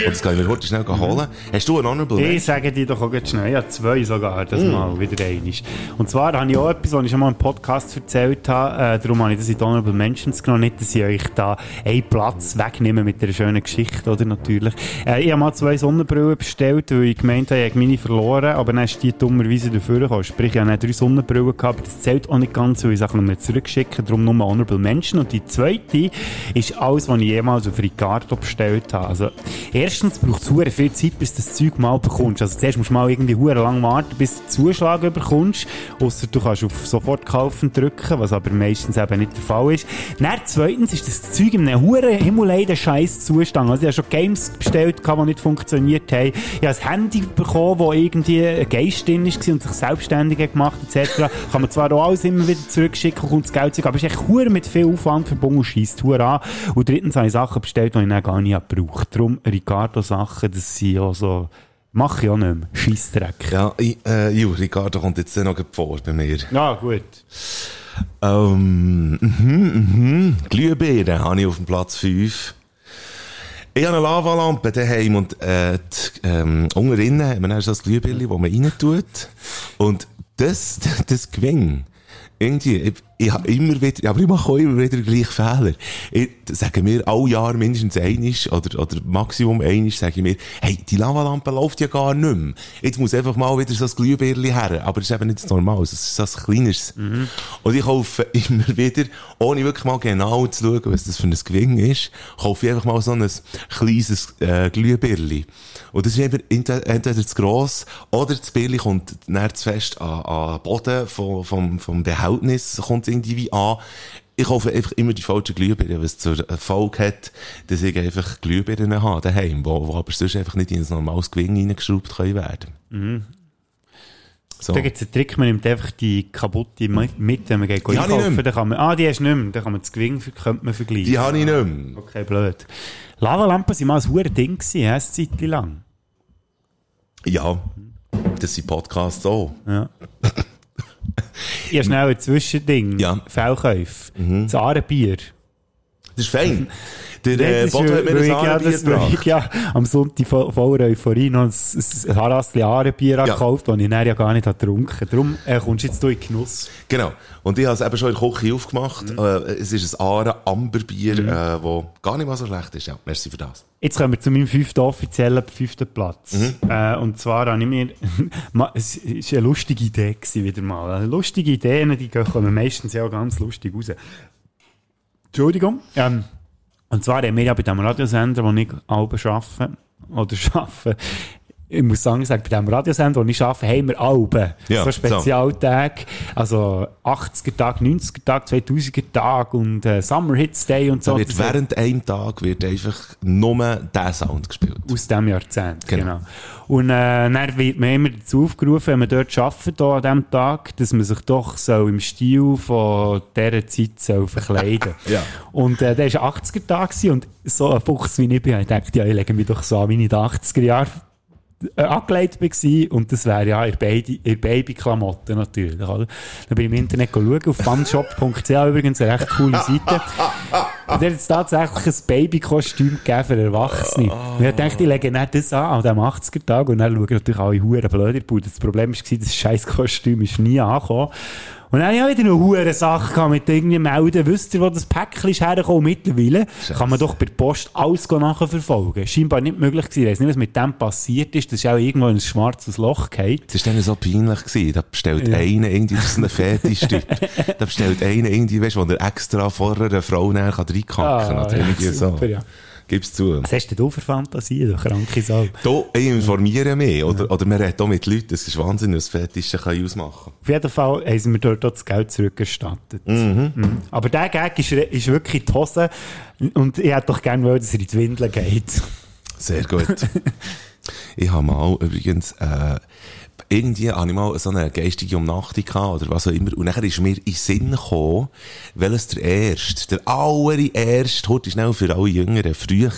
Und das kann ich mir heute schnell holen. Hast du einen Honorable Ich sage dir doch auch ganz schnell, ja, zwei sogar, das Mm. mal wieder einig. Und zwar habe ich auch etwas, was ich schon mal im Podcast erzählt habe, äh, darum habe ich das in die Honorable Mentions genommen, nicht, dass ich euch da einen Platz wegnehme mit einer schönen Geschichte, oder, natürlich. Äh, ich habe mal zwei Sonnenbrillen bestellt, weil ich gemeint habe, ich habe meine verloren, aber dann ist die dummerweise dafür gekommen. Sprich, ich habe drei Sonnenbrillen gehabt, aber das zählt auch nicht ganz, weil ich Sachen noch zurückschicken, darum nur Honorable Mention. Und die zweite ist alles, was ich jemals auf Ricardo bestellt habe. Also, erstens braucht es sehr viel Zeit, bis du das Zeug mal bekommst. Also, zuerst musst du mal irgendwie hure lang warten, bis du den Zuschlag bekommst. Ausser du kannst auf sofort kaufen drücken, was aber meistens eben nicht der Fall ist. Dann zweitens ist das Zeug in einem hure himmelleiden scheiß Zustand. Also, ich habe schon Games bestellt, die nicht funktioniert haben. Ich habe ein Handy bekommen, wo irgendwie ein Geist drin war und sich selbstständig gemacht etc. Kann man zwar auch alles immer wieder zurückschicken und kommt das Geld zurück, aber es ist echt hure mit viel Aufwand verbunden und scheisst an. Und drittens habe ich Sachen bestellt, die ich dann gar nicht gebraucht. Darum Ricardo-Sachen, das sind auch so, mache ich auch nicht mehr. Scheissdreck. Ja, ich, äh, Ju, Ricardo kommt jetzt noch vor bei mir. Ja, gut. Ähm, mhm, mhm. Glühbirnen habe ich auf dem Platz 5. Ich habe eine Lavalampe daheim und äh, die, ähm, unten drinnen haben wir dann so ein Glühbirnchen, das man rein tut. Und das, das Gewinn, irgendwie, ich, ich habe immer wieder, aber ich mache auch immer wieder gleich Fehler. Ich, sagen mir alle Jahre mindestens einisch, oder, oder maximum einisch, sage ich mir, hey, die Lavalampe läuft ja gar nicht mehr. Jetzt muss einfach mal wieder so ein Glühbirnchen her. Aber das ist eben nicht das Normal, das ist so ein kleines. Und ich kaufe *laughs* immer wieder, ohne wirklich mal genau zu schauen, was das für ein Gewinn ist, kaufe ich einfach mal so ein kleines äh, Glühbirnchen. Und das ist eben entweder, zu gross, oder das Birli kommt näher zu fest an, an den Boden vom, vom, vom Behältnis, kommt irgendwie wie an. Ich kaufe einfach immer die falschen Glühbirnen, was zur Folge hat, dass ich einfach Glühbirnen habe daheim, wo, wo aber sonst einfach nicht in ein normales Gewinn reingeschraubt können werden. So. Da gibt es einen Trick, man nimmt einfach die kaputte mit, mit, wenn man geht Die einkaufen. Dann kann man, ah, die hast du nicht mehr. Dann kann man das Gewinn könnte man vergleichen. Die habe ich nicht mehr. Okay, blöd. Lavalampen waren mal ein hohes Ding, gewesen, eine Zeit lang. Ja, das sind Podcasts auch. Ja. *laughs* ich habe schnell ein Zwischending. Ja. Fehlkäufe. Das Aarenbier. Das ist fein. Der äh, Bodo hat mir ein ich ja, gebracht. ja am Sonntag vo- voller Euphorie noch ein, ein Harastli Aarenbier Ja. gekauft, das ich dann ja gar nicht getrunken habe. Darum äh, kommst du jetzt in Genuss. Genau. Und ich habe es eben schon in der Küche aufgemacht. Mhm. Äh, es ist ein Aare Amberbier, äh, wo gar nicht mal so schlecht ist. Ja, merci für das. Jetzt kommen wir zu meinem fünften offiziellen fünften Platz. Mhm. Äh, und zwar habe ich mir, *laughs* es ist eine lustige Idee gewesen, wieder mal. Lustige Ideen, die kommen meistens ja auch ganz lustig raus. Entschuldigung. Ähm, und zwar haben wir ja bei dem Radiosender, wo ich halb arbeite, oder *laughs* arbeite, ich muss sagen, sagen, bei dem Radiosender, wo ich arbeite, haben wir Alben. Ja, so Spezialtage. Also 80er-Tag, 90er-Tag, 2000er-Tag und äh, Summer Hits Day und so. Wird Das- während einem Tag wird einfach nur der Sound gespielt. aus diesem Jahrzehnt, Genau. genau. Und äh, dann wird man immer dazu aufgerufen, wenn man dort arbeitet, an diesem Tag, dass man sich doch so im Stil von dieser Zeit soll verkleiden *laughs* Ja. Und äh, der war 80er-Tag gewesen und so ein Fuchs wie ich bin, ich gedacht, ja, ich lege mich doch so an, ich den 80er Jahren äh, angelegt war. Und das wäre ja in Baby- Babyklamotten natürlich. Oder? Dann bin ich im Internet schauen, auf funshop.ch übrigens eine recht coole Seite. Und der hat tatsächlich ein Babykostüm gegeben für Erwachsene. Und ich dachte, ich lege nicht das an, an diesem 80er-Tag, und dann schauen natürlich alle Huren blöd in. Das Problem war, das scheiß Kostüm ist nie angekommen. Und dann habe ich wieder eine hure Sache gehabt mit irgendwie melden. Wisst ihr, wo das Päckchen ist hergekommen? Mittlerweile kann man doch bei der Post alles nachverfolgen. Scheinbar nicht möglich gewesen. Ich weiss nicht, was mit dem passiert ist. Das ist auch irgendwo in ein schwarzes Loch gefallen. Das war dann so peinlich. Gewesen. Da bestellt einer irgendwie, das ist ein Fetischtyp. da bestellt einer irgendwie, weißt du, wo er extra vorher einer Frau näher kann reinkacken Ah, oder ja, super, so. ja. Gib's zu. Was hast denn du für Fantasie, du kranke Sau? Da, ich informiere mich. Oder, oder man redet auch mit Leuten. Das ist Wahnsinn, was Fetische kann ausmachen Auf jeden Fall haben sie mir dort auch das Geld zurückgestattet. Mhm. Aber der Gag ist, ist wirklich die Hose. Und ich hätte doch gerne wollen, dass er in die Windeln geht. Sehr gut. *laughs* ich habe mal übrigens, äh, irgendwie habe ich mal so eine geistige Umnachtung gehabt, oder was auch immer. Und nachher ist mir in Sinn gekommen, welches der erste, der allererste, heute schnell für alle Jüngeren, früher.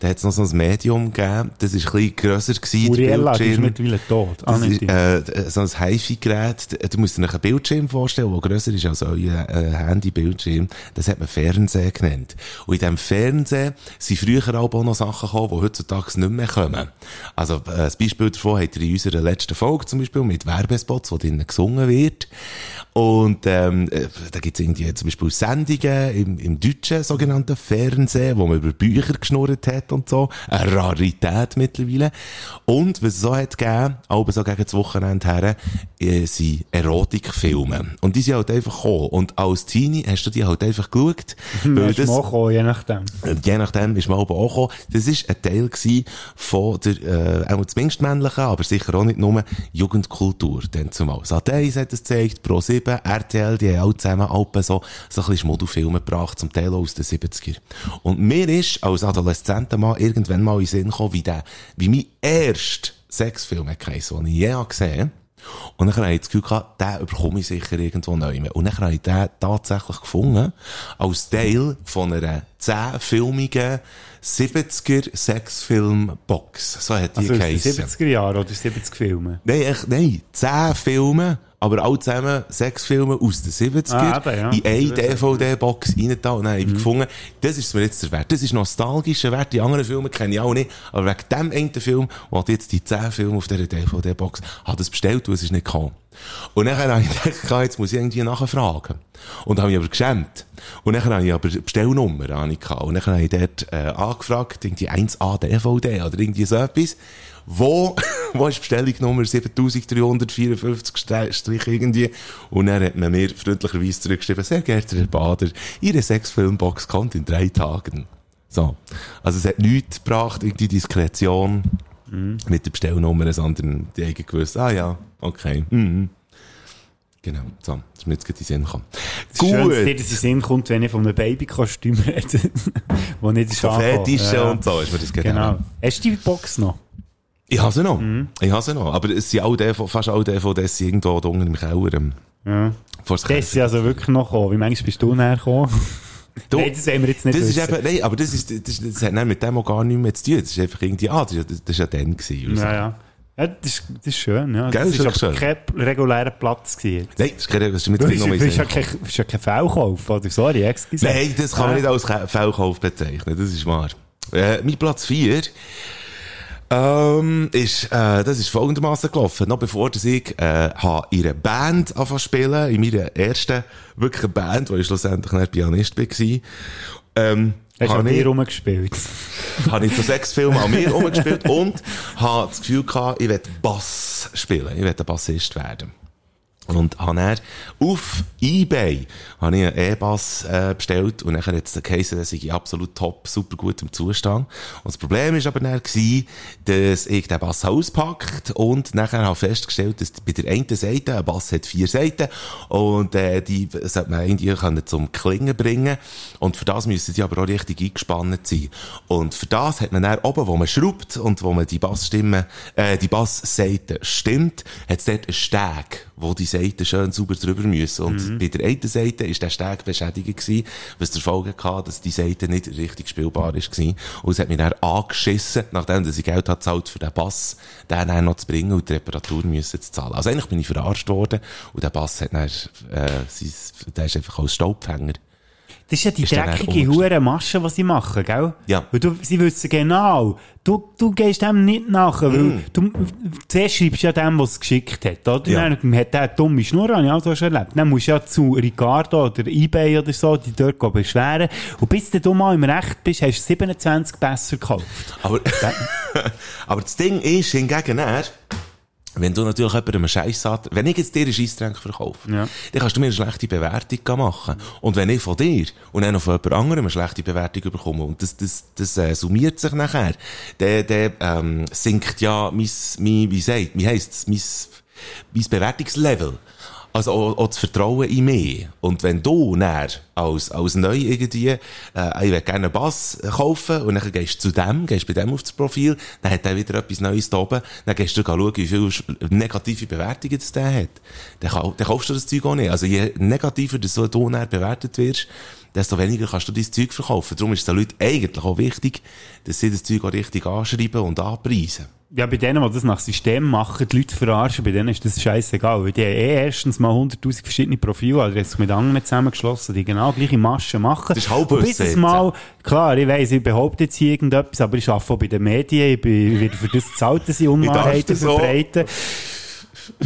Da hat es noch so ein Medium gegeben, das war ein bisschen grösser gewesen, Uriella, die ist Bildschirm. mittlerweile tot. Ah, Das nicht ist, äh, so ein HiFi-Gerät. Du musst dir einen Bildschirm vorstellen, der grösser ist als euer äh, Handy-Bildschirm. Das hat man Fernsehen genannt. Und in diesem Fernsehen sind früher auch noch Sachen gekommen, die heutzutage nicht mehr kommen. Also, äh, ein Beispiel davon habt ihr in unserer letzten Folge zum Beispiel mit Werbespots, wo drinnen gesungen wird. Und ähm, äh, da gibt's irgendwie zum Beispiel Sendungen im, im deutschen sogenannten Fernsehen, wo man über Bücher geschnurrt hat und so. Eine Rarität mittlerweile. Und was es so hat gegeben, aber so gegen das Wochenende her, äh, sind Erotikfilme. Und die sind halt einfach gekommen. Und als Teenie hast du die halt einfach geschaut. *laughs* weil Hast du mal kommen, je nachdem. und je nachdem ist man aber auch gekommen. Das ist ein Teil gewesen von der, äh, auch zumindest männlichen, aber sicher auch nicht nur Jugendkultur. Dann zumal. Sat1 hat es gezeigt, Pro7, RTL, die haben alle zusammen Alpen so, so ein bisschen Schmuddelfilme gebracht, zum Teil auch aus den 70er. Und mir ist als adoleszenter Mann irgendwann mal in den Sinn gekommen, wie der, wie mein erster Sexfilm geheißen, den ich je habe gesehen und dann habe ich das Gefühl gehabt, den bekomme ich sicher irgendwo neu mehr. Und dann habe ich den tatsächlich gefunden, als Teil von einer zehnfilmigen 70er Sexfilm-Box. So hat die Also geheissen. 70er Jahren oder 70 Filme. Nein, echt, nein. Zehn Filme, aber alle zusammen sechs Filme aus den 70er Ah, eben, ja. in eine DVD-Box reingetan. Und dann habe ich gefunden, das ist mir jetzt der Wert. Das ist nostalgischer Wert. Die anderen Filme kenne ich auch nicht. Aber wegen dem einen Film, hat jetzt die zehn Filme auf dieser DVD-Box, hat es bestellt und es ist nicht gekommen. Und dann habe ich gedacht, *laughs* jetzt muss ich irgendwie nachfragen. Und habe mich aber geschämt. Und dann habe ich aber Bestellnummer habe ich gehabt. Und dann habe ich dort äh, angefragt, irgendwie 1A DVD oder irgendwie so etwas. Wo, *laughs* wo ist Bestellungnummer 7354 Strich irgendwie? Und dann hat man mir freundlicherweise zurückgeschrieben, sehr geehrter Herr Bader, Ihre Sexfilmbox kommt in drei Tagen. So. Also es hat nichts gebracht, irgendwie Diskretion mit der Bestellnummer, sondern die haben gewusst, ah ja, okay. Mhm. Genau, so, das ist mir jetzt gerade in den Sinn gekommen. Es ist schön, dass dir das in Sinn kommt, wenn ich von einem Babykostüm *laughs* rede, wo nicht ist. Fetische Ja, und so ist mir das genau. Genau. Hast du die Box noch? Ich habe sie noch. Mhm. Ich habe sie noch. Aber es sind alle DV, fast alle DVDs sind irgendwo da unten im Keller. Ja. Ist also wirklich noch gekommen. Wie manchmal bist du näher gekommen? *laughs* Du, Nein, das wollen wir jetzt nicht das ist eben, nein, aber das ist, das, das hat mit dem auch gar nichts mehr zu tun. Das ist einfach irgendwie, ah, das ist, ja- das ist ja dann gewesen. Ja, ja. Ja, das ist, das ist schön, ja. Gell, das ist ist aber kein regulärer Platz gewesen. Nein, das ist, keine- das ist Du bist, ja kein, bist ja kein Fehlkauf, oder? Sorry, excuse. Nein, das kann man nicht als Fehlkauf bezeichnen, das ist wahr. Äh, mein Platz 4 ähm, ist, äh, das ist folgendermaßen gelaufen. Noch bevor dass ich äh, habe in einer Band angefangen zu spielen, in meiner ersten wirklichen Band, wo ich schlussendlich nicht Pianist war, ähm, Hast du an dir rumgespielt? *laughs* habe ich so sechs Filme an mir rumgespielt und habe das Gefühl gehabt, ich will Bass spielen. Ich ein Bassist werden. Und habe dann auf Ebay habe ich einen E-Bass äh, bestellt und dann hat es geheißen, dass ich absolut top, super gut im Zustand. Und das Problem ist aber dann gewesen, dass ich den Bass auspackt und nachher habe festgestellt, dass bei der einen Seite, ein Bass hat vier Seiten und äh, die sollte man irgendwie können zum Klingen bringen und für das müssen die aber auch richtig eingespannt sein. Und für das hat man dann oben, wo man schraubt und wo man die Bassstimme, äh, die Bassseite stimmt, hat es dort einen Steg, wo die Seiten schön sauber drüber müssen. Und bei der einen Seite ist der Steg beschädigt gewesen, was zur Folge hatte, dass die Seite nicht richtig spielbar ist gewesen. Und es hat mich dann angeschissen, nachdem dass ich Geld hat zahlt für den Bass, den dann noch zu bringen und die Reparatur müssen zu zahlen. Also eigentlich bin ich verarscht worden und der Bass hat dann, äh, sein, der ist einfach als Staubfänger. Das ist ja die Ist dreckige umgestellt. hure Masche, die sie machen, gell? Ja. Weil du, sie wissen genau, du, du gehst dem nicht nach, weil du, zuerst schreibst ja dem, der es geschickt hat, oder? Mm. Ja. Dann hat der dumme Schnur, habe ich auch so schon erlebt. Dann musst du ja zu Ricardo oder Ebay oder so, die dort beschweren. Und bis du mal im Recht bist, hast du 27 besser gekauft. Aber, *laughs* aber das Ding ist hingegen er, wenn du natürlich jemandem einen Scheiß hat, wenn ich jetzt dir einen Scheisstränk verkaufe, Ja. dann kannst du mir eine schlechte Bewertung machen. Und wenn ich von dir und dann noch von jemand anderem eine schlechte Bewertung bekomme, und das, das, das äh, summiert sich nachher, dann, dann ähm, sinkt ja mein, mein, wie sagt, wie heisst mein, mein Bewertungslevel. Also auch, auch das Vertrauen in mich. Und wenn du näher als, als neu irgendwie, äh, ich will gerne einen Bass kaufen und dann gehst du zu dem, gehst bei dem auf das Profil, dann hat er wieder etwas Neues da oben, dann gehst du schauen, wie viele negative Bewertungen das der hat. Dann, dann kaufst du das Zeug auch nicht. Also je negativer du so näher bewertet wirst, desto weniger kannst du dein Zeug verkaufen. Darum ist es den Leuten eigentlich auch wichtig, dass sie das Zeug auch richtig anschreiben und anpreisen. Ja, bei denen, die das nach System machen, die Leute verarschen, bei denen ist das scheißegal. Weil die haben eh erstens mal 100.000 verschiedene Profile, also jetzt mit anderen zusammengeschlossen, die genau gleiche Maschen machen. Das ist Und bis es mal, klar, ich weiss, ich behaupte jetzt hier irgendetwas, aber ich arbeite auch bei den Medien, ich bin, werde für das zahlt, dass ich Unwahrheiten das so?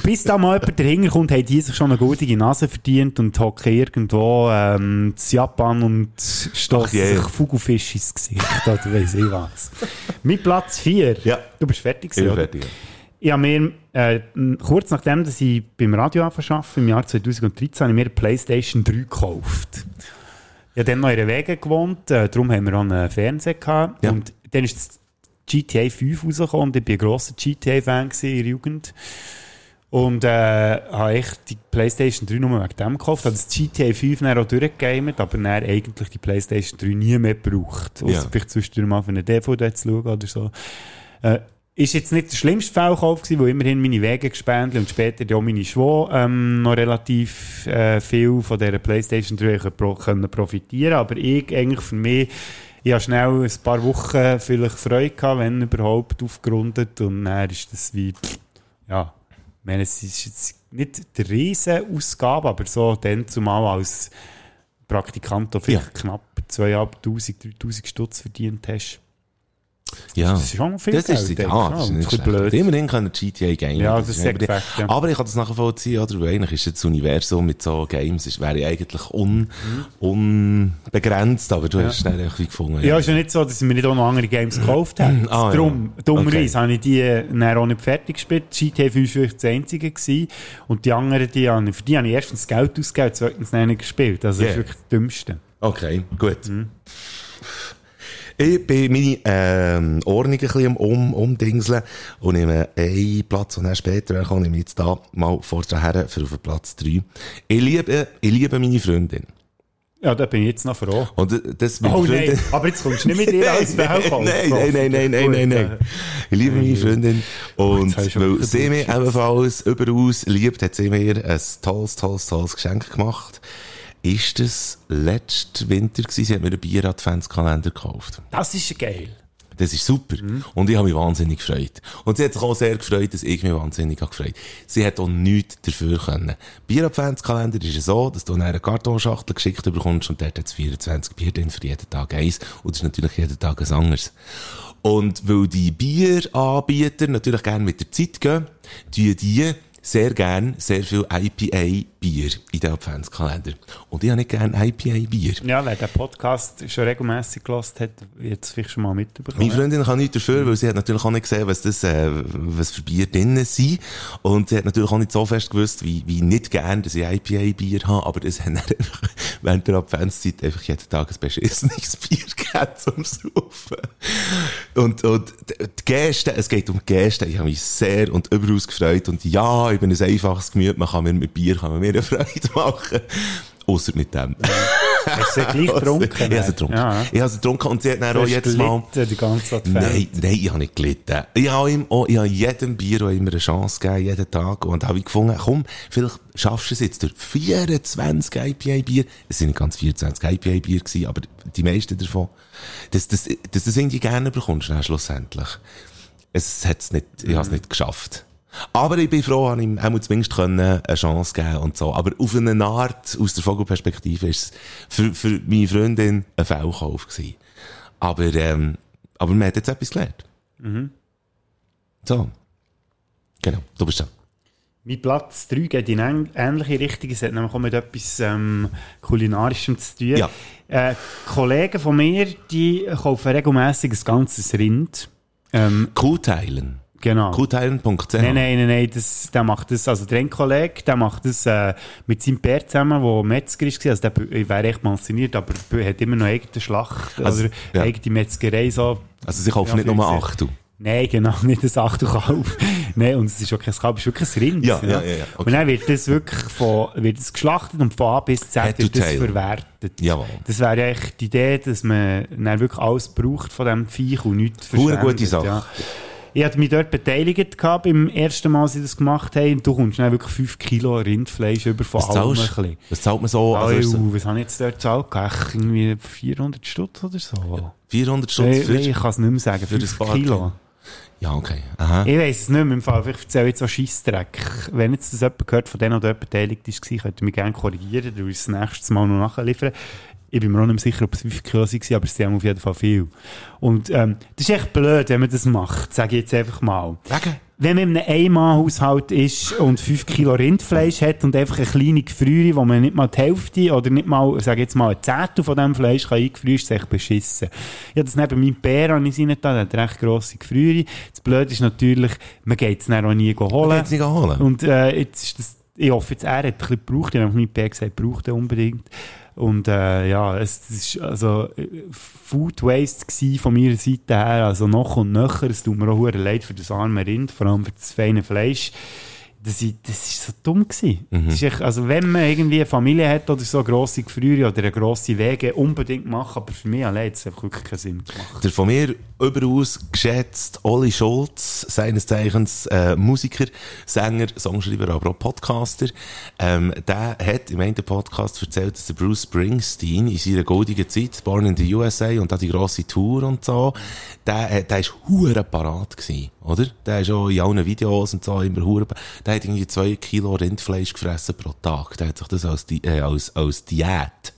Bis da mal jemand dahinter kommt, haben die sich schon eine gute Nase verdient und hocken irgendwo ähm, zu Japan und stoßen sich Vogelfisch ins Gesicht oder weiss ich was. Mit Platz 4. Ja. Du bist fertig, Ich bin fertig. Ich habe mir, äh, kurz nachdem, dass ich beim Radio angefangen im Jahr 2013, habe ich mir eine Playstation 3 gekauft. Ich habe dann noch in der Wege gewohnt, äh, darum haben wir auch einen Fernseher gehabt. Ja. Und dann ist das GTA 5 rausgekommen und ich war ein grosser GTA-Fan gewesen in der Jugend. Und äh, habe ich die Playstation 3 nur wegen dem gekauft. Habe das GTA 5 dann auch durchgegamet, aber dann eigentlich die Playstation 3 nie mehr gebraucht. Ausser Ja. vielleicht zwischendurch mal für eine DVD zu schauen oder so. Äh, ist jetzt nicht der schlimmste Fehlkauf gewesen, wo immerhin meine Wege gespendelt und später ja auch meine Schwau ähm, noch relativ äh, viel von dieser Playstation 3 können pro können profitieren Aber ich eigentlich für mich, ich habe schnell ein paar Wochen vielleicht Freude gehabt, wenn überhaupt aufgerundet und dann ist das wie, ja, meine, es ist jetzt nicht die riesen Ausgabe, aber so dann zumal als Praktikant auch vielleicht knapp 2'500, 3'000 Stutz verdient hast. Ja. Das ist schon viel Das Geld, ist, ich. ja, Ja, das ist nicht schlecht. blöd. Immerhin können GTA gamen. Ja, das ist gefällt, ja. Aber ich kann das nachvollziehen, oder? Weil eigentlich ist das Universum mit so Games, ist, wäre ja eigentlich un, unbegrenzt, aber du hast es schnell irgendwie gefunden. Ja, ist ja nicht so, dass ich mir nicht auch noch andere Games *clears throat* gekauft habe. Ah, ja. Darum, dummerweise, Okay. habe ich die äh, dann auch nicht fertig gespielt. GTA 5 war das einzige gewesen. Und die anderen, die habe für die habe ich erstens Geld ausgegeben, zweitens nicht gespielt. Also das Yeah. ist wirklich das Dümmste. Okay, gut. Mhm. Ich bin meine ähm, Ordnung ein bisschen um, um, umdingseln und nehme einen Platz, und dann später komme ich jetzt da mal vorher für auf Platz 3. Ich liebe, ich liebe meine Freundin. Ja, da bin ich jetzt noch froh. Und das Oh der nein, Freundin- aber jetzt kommst du nicht mit dir als *laughs* Fehlkauf. Nein, nein, nein, nein, nein, nein, nein. Ich liebe meine Freundin. Und habe ich schon weil sie mich ebenfalls überaus liebt, hat sie mir ein tolles, tolles, tolles Geschenk gemacht. Ist das letzten Winter gewesen? Sie hat mir einen Bier-Adventskalender gekauft. Das ist geil. Das ist super. Und ich habe mich wahnsinnig gefreut. Und sie hat sich auch sehr gefreut, dass ich mich wahnsinnig habe gefreut. Sie hat auch nichts dafür können. Bier-Adventskalender ist ja so, dass du eine Kartonschachtel geschickt bekommst und dort hat es 24 Bier drin für jeden Tag eins. Und das ist natürlich jeden Tag ein anderes. Und weil die Bieranbieter natürlich gerne mit der Zeit gehen, tun die sehr gern sehr viel IPA-Bier in den Adventskalender. Und ich habe nicht gern IPA-Bier. Ja, wer den Podcast schon regelmäßig gelost hat, wird es vielleicht schon mal mitbekommen. Meine Freundin kann nichts dafür, weil sie hat natürlich auch nicht gesehen, was das, äh, was für Bier drinnen sind. Und sie hat natürlich auch nicht so fest gewusst, wie, wie nicht gern, dass ich IPA-Bier habe, aber das haben *laughs* einfach während der Adventszeit einfach jeden Tag ein beschissenes *laughs* Bier gegeben zum Saufen. Und, und die Gäste, es geht um Gäste, ich habe mich sehr und überaus gefreut. Und ja, ich bin ein einfaches Gemüt, man kann mir mit Bier kann man mir eine Freude machen. Ausser mit dem. Hast du sie gleich *laughs* getrunken? Ich habe sie getrunken. Ja. Ich habe sie getrunken und sie hat dann Du auch jedes Mal... die ganze Advent. Nein, nein, ich habe nicht gelitten. Ich habe ihm auch, ich habe jedem Bier auch immer eine Chance gegeben, jeden Tag. Und habe ich gefunden, komm, vielleicht schaffst du es jetzt durch 24 IPA-Bier. Es sind nicht ganz 24 IPA-Bier gewesen, aber die meisten davon, dass, dass, dass du das irgendwie gerne bekommst, dann schlussendlich. Es hat's nicht, ich habe es nicht geschafft. Aber ich bin froh, habe ihm auch zumindest eine Chance geben und so. Aber auf eine Art, aus der Vogelperspektive, ist es für, für meine Freundin ein Fehlkauf gewesen. Aber, ähm, aber man hat jetzt etwas gelernt. So. Genau, du bist da. Mein Platz 3 geht in eine ähnliche Richtung. Es hat nämlich auch mit etwas ähm, Kulinarischem zu tun. Ja. Äh, Kollegen von mir, die kaufen regelmässig ein ganzes Rind. Ähm, Kuhteilen. Genau. Kuhteilen.ch. Nein, nein, nein, nein, das, der macht das, also der Kollege, der macht das äh, mit seinem Pär zusammen, der Metzger ist, also der b- wäre echt pensioniert, aber er hat immer noch eigene Schlacht, Also, oder ja. eigene Metzgerei, so. Also sie kaufen Ja, nicht nur viel Achtel. Nein, genau, *laughs* nicht das Achtelkalb. Nein, und es ist auch kein Kalb, es ist wirklich ein Rind. Ja, ja, ja, ja, okay. Und dann wird das wirklich von, wird das geschlachtet und von A bis Z Head wird das tail. verwertet. Jawohl. Das wäre eigentlich die Idee, dass man dann wirklich alles braucht von diesem Viech und nichts verschwendet. gute Sache. Ja. Ich hatte mich dort beteiligt gehabt, beim ersten Mal, als ich das gemacht habe. Und du kommst dann wirklich 5 Kilo Rindfleisch über von Was allem zahlst du? Was zahlt man so? Also Also, was habe ich jetzt dort gezahlt? Irgendwie 400 Stutz oder so? 400 Stunden Nein, für... ich kann es nicht mehr sagen. für das 5 paar Kilo. Kilo. Ja, okay. Aha. Ich weiss es nicht mehr im Fall. Vielleicht erzähle ich jetzt so Scheissdreck. Wenn jetzt das jemand gehört, von denen, der dort beteiligt war, könnt ihr mich gerne korrigieren, ich es das nächste Mal noch nachliefern. Ich bin mir auch nicht sicher, ob es 5 Kilo waren, aber es sind auf jeden Fall viel. Und ähm, das ist echt blöd, wenn man das macht, sage ich jetzt einfach mal. Wegen? Wenn man in einem Einmannhaushalt ist und 5 Kilo Rindfleisch hat und einfach eine kleine Gefriere, wo man nicht mal die Hälfte oder nicht mal, sage ich jetzt mal, ein Zehntel von diesem Fleisch kann eingefrieren, ist es echt beschissen. Ich habe das neben meinem Bär an rein da, der hat recht grosse Gefriere. Das Blöde ist natürlich, man geht es dann auch nie holen. Man geht's nicht holen. Und äh, jetzt ist das, ich hoffe, jetzt er hat ein bisschen gebraucht. Ich habe mein Bär gesagt, braucht er unbedingt. Und äh, ja, es es ist also äh, Food Waste von meiner Seite her, also noch und nöcher. Es tut mir auch leid für das arme Rind, vor allem für das feine Fleisch. Das, i- das ist so dumm gewesen. Ist echt, also wenn man irgendwie eine Familie hat oder so grosse Gefriere oder eine grosse Wege, unbedingt machen, aber für mich allein hat es einfach wirklich keinen Sinn gemacht. Der von mir überaus geschätzt Olli Schulz, seines Zeichens äh, Musiker, Sänger, Songschreiber, aber auch Podcaster, ähm, der hat im einen Podcast erzählt, dass der Bruce Springsteen in seiner goldigen Zeit, Born in the USA und auch die grosse Tour und so, der, äh, der ist hure parat gewesen, oder? Der ist auch in allen Videos und so immer hure, der irgendwie zwei Kilo Rindfleisch gefressen pro Tag. Der hat sich das als, Di äh, als, als Diät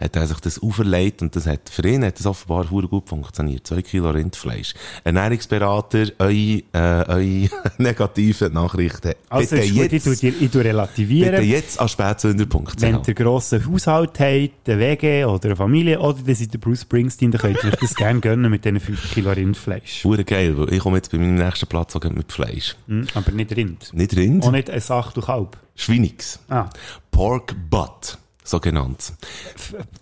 hat er sich das auferlegt und das hat, für ihn hat das offenbar gut funktioniert. Zwei Kilo Rindfleisch. Ernährungsberater, eure, äh, eure *laughs* negativen Nachrichten. Also bitte ist gut, ich jetzt, tue, ich tue relativieren. bitte jetzt an spätsünder.ch. Wenn ihr einen grossen Haushalt habt, eine Wege oder eine Familie, oder ihr seid der Bruce Springsteen, dann könnt ihr euch das *laughs* gerne gönnen mit diesen 5 Kilo Rindfleisch. Hure geil, weil ich komme jetzt bei meinem nächsten Platz sogar mit Fleisch. Hm, aber nicht Rind. Nicht Rind, Auch nicht ein Achtel Kalb. Schweinix. Ah, Pork Butt, so genannt.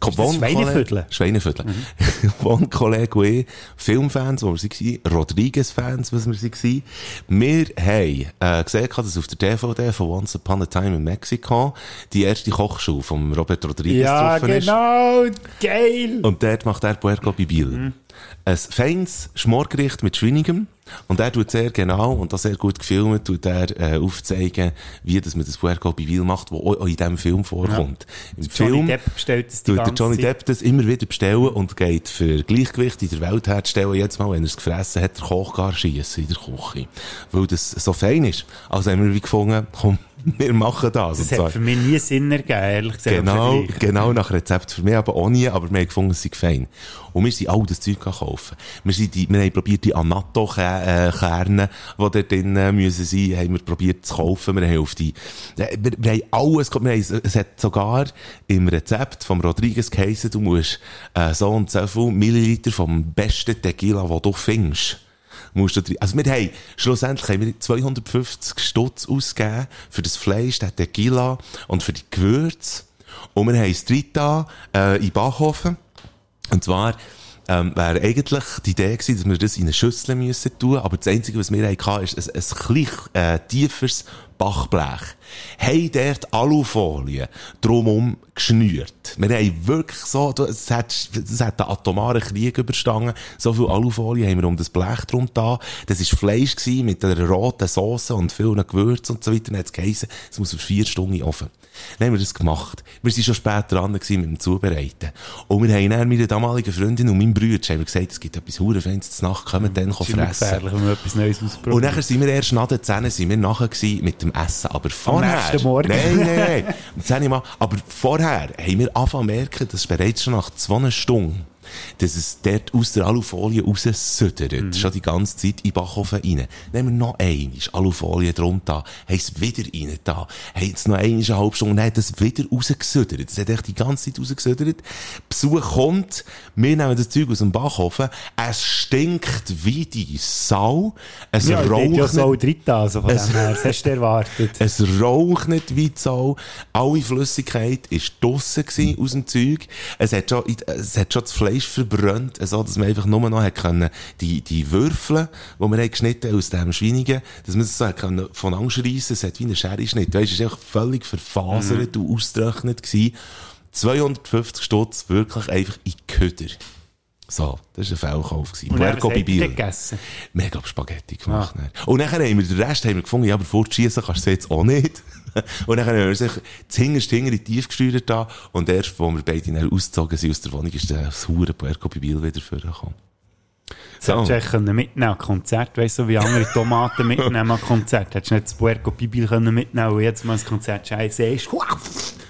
das Schweineviertel? Schweineviertel. *laughs* Von Kollege und ich, Filmfans, wo wir waren, Rodriguez-Fans, was wir waren. Wir haben äh, gesehen, dass auf der DVD von Once Upon a Time in Mexico die erste Kochschule von Robert Rodriguez ja, drauf ist. genau, geil! Und dort macht er Puerco Bibil. Mhm. Ein feines Schmorgericht mit Schweinigem. Und er tut sehr genau und auch sehr gut gefilmt, tut er äh, aufzeigen, wie dass man das Puerco Bibil macht, wo auch in diesem Film vorkommt. Im Johnny Film Depp bestellt das tut der Johnny. Depp das immer wieder bestellen und geht für Gleichgewicht in der Welt herzustellen. Jetzt mal, wenn er es gefressen hat, der Koch gar schiessen in der Küche. Weil das so fein ist. Also haben wir wie gefunden, komm, *laughs* wir machen das. Das hat für mich nie Sinn ergeben, ehrlich gesagt. Genau, genau nach Rezept. Für mich aber auch nie, aber wir haben gefunden, es sei fein. Und wir sind all das Zeug kaufen. Wir, sind die, wir haben probiert, die äh, Kerne, die dort drin müssen sein, haben wir probiert zu kaufen. Wir haben auf die, äh, wir, wir haben alles, wir haben, es hat sogar im Rezept vom Rodriguez geheißen, du musst äh, so und so viel Milliliter vom besten Tequila, den du findest, musst du drin. Also wir haben, schlussendlich haben wir 250 Stutz ausgegeben für das Fleisch, den Tequila und für die Gewürze. Und wir haben es da, äh, in den Backofen. Und zwar, ähm, wäre eigentlich die Idee gewesen, dass wir das in eine Schüssel müssen tun, aber das Einzige, was wir hatten, ist ein, ein klein, äh, tieferes Bachblech. Haben dort Alufolie drumherum geschnürt. Wir haben wirklich so, es hat, es hat einen atomaren Krieg überstanden. So viel Alufolie haben wir um das Blech drum da. Das war Fleisch gewesen mit einer roten Sauce und vielen Gewürzen und so weiter. Dann hat es geheissen, es muss für vier Stunden in den. Dann haben wir das gemacht. Wir sind schon später dran mit dem Zubereiten. Und wir haben dann meiner damaligen Freundin und meinem Bruder haben wir gesagt, es gibt etwas Hurefeins zu Nacht, kommen dann immer fressen. gefährlich, wenn man etwas Neues ausprobiert. Und nachher sind wir erst nach der 10 sind wir nachher mit dem Essen. Aber vorher... nächsten Morgen. Nein, nein, nein. Um 10 Uhr mal. Aber vorher haben wir angefangen merken, dass bereits schon nach zwei Stunden dass es dort aus der Alufolie raussüttert. Mhm. Schon die ganze Zeit in Backofen rein. Haben wir noch einmal Alufolie drunter, haben es wieder rein da, haben es noch einmal eine halbe Stunde, hat es wieder rausgesüttert. Das hat echt die ganze Zeit rausgesüttert. Besuch kommt, wir nehmen das Zeug aus dem Backofen, es stinkt wie die Sau, es ja, raucht ja so drin, also von Es- dem her, das hast du erwartet. *laughs* es raucht nicht wie die Sau. Alle Flüssigkeit war draussen gewesen aus dem Zeug. Es hat schon, es hat schon das Fleisch verbrannt, so dass man einfach nur noch hat können, die, die Würfel, die wir haben geschnitten aus dem Schweinigen, dass man das so hat können von Angst reissen. Es hat wie eine Schere Schnitt. Weißt, es war einfach völlig verfasert und ausgetrocknet gewesen. 250 Stutz wirklich einfach in Köder. So, das war ein Fehlkauf. Und dann, Puerco Bibil. glaub, Spaghetti gemacht. dann. Und nachher haben wir den Rest haben wir gefunden, ja, aber fortschießen kannst du jetzt auch nicht. *laughs* und dann haben wir sich zuhinterst hinter in die tief gesteuert da. Und erst, als wir beide dann ausgezogen sind aus der Wohnung, ist das hure Puerco Bibil wieder vorgekommen. Das hättest du können mitnehmen an Konzert, weißt du, wie andere Tomaten mitnehmen an Konzert. Hättest du nicht das Puerco Bibil können mitnehmen und jetzt mal das Konzert scheiße ist.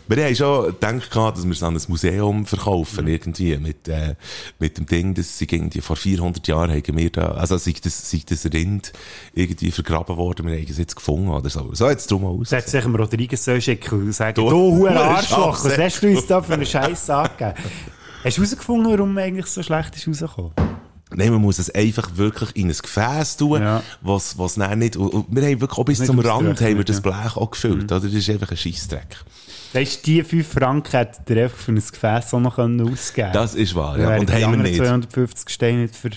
Wir haben schon gedacht, dass wir es an ein Museum verkaufen, irgendwie, mit, äh, mit dem Ding, dass sie irgendwie vor 400 Jahren haben wir da, also sei das, sei das Rind irgendwie vergraben worden, wir haben es jetzt gefunden oder so. So jetzt drum aus. Hättest du sicher Rodriguez so schicken und sagen, Du- du, du Arschloch, was hast du uns da für einen Scheiß angegeben? Hast du herausgefunden, warum eigentlich so schlecht ist rausgekommen? Nein, man muss es einfach wirklich in ein Gefäß tun, Ja. was, was nicht, und, wir haben wirklich auch bis Nicht zum Rand haben wir das ja. Blech auch gefüllt, oder? Das ist einfach ein Scheissdreck. Weißt du, die 5 Franken hättet ihr einfach für ein Gefäß auch noch ausgeben Das ist wahr, ja. Und haben wir nicht. 250 Steine nicht für...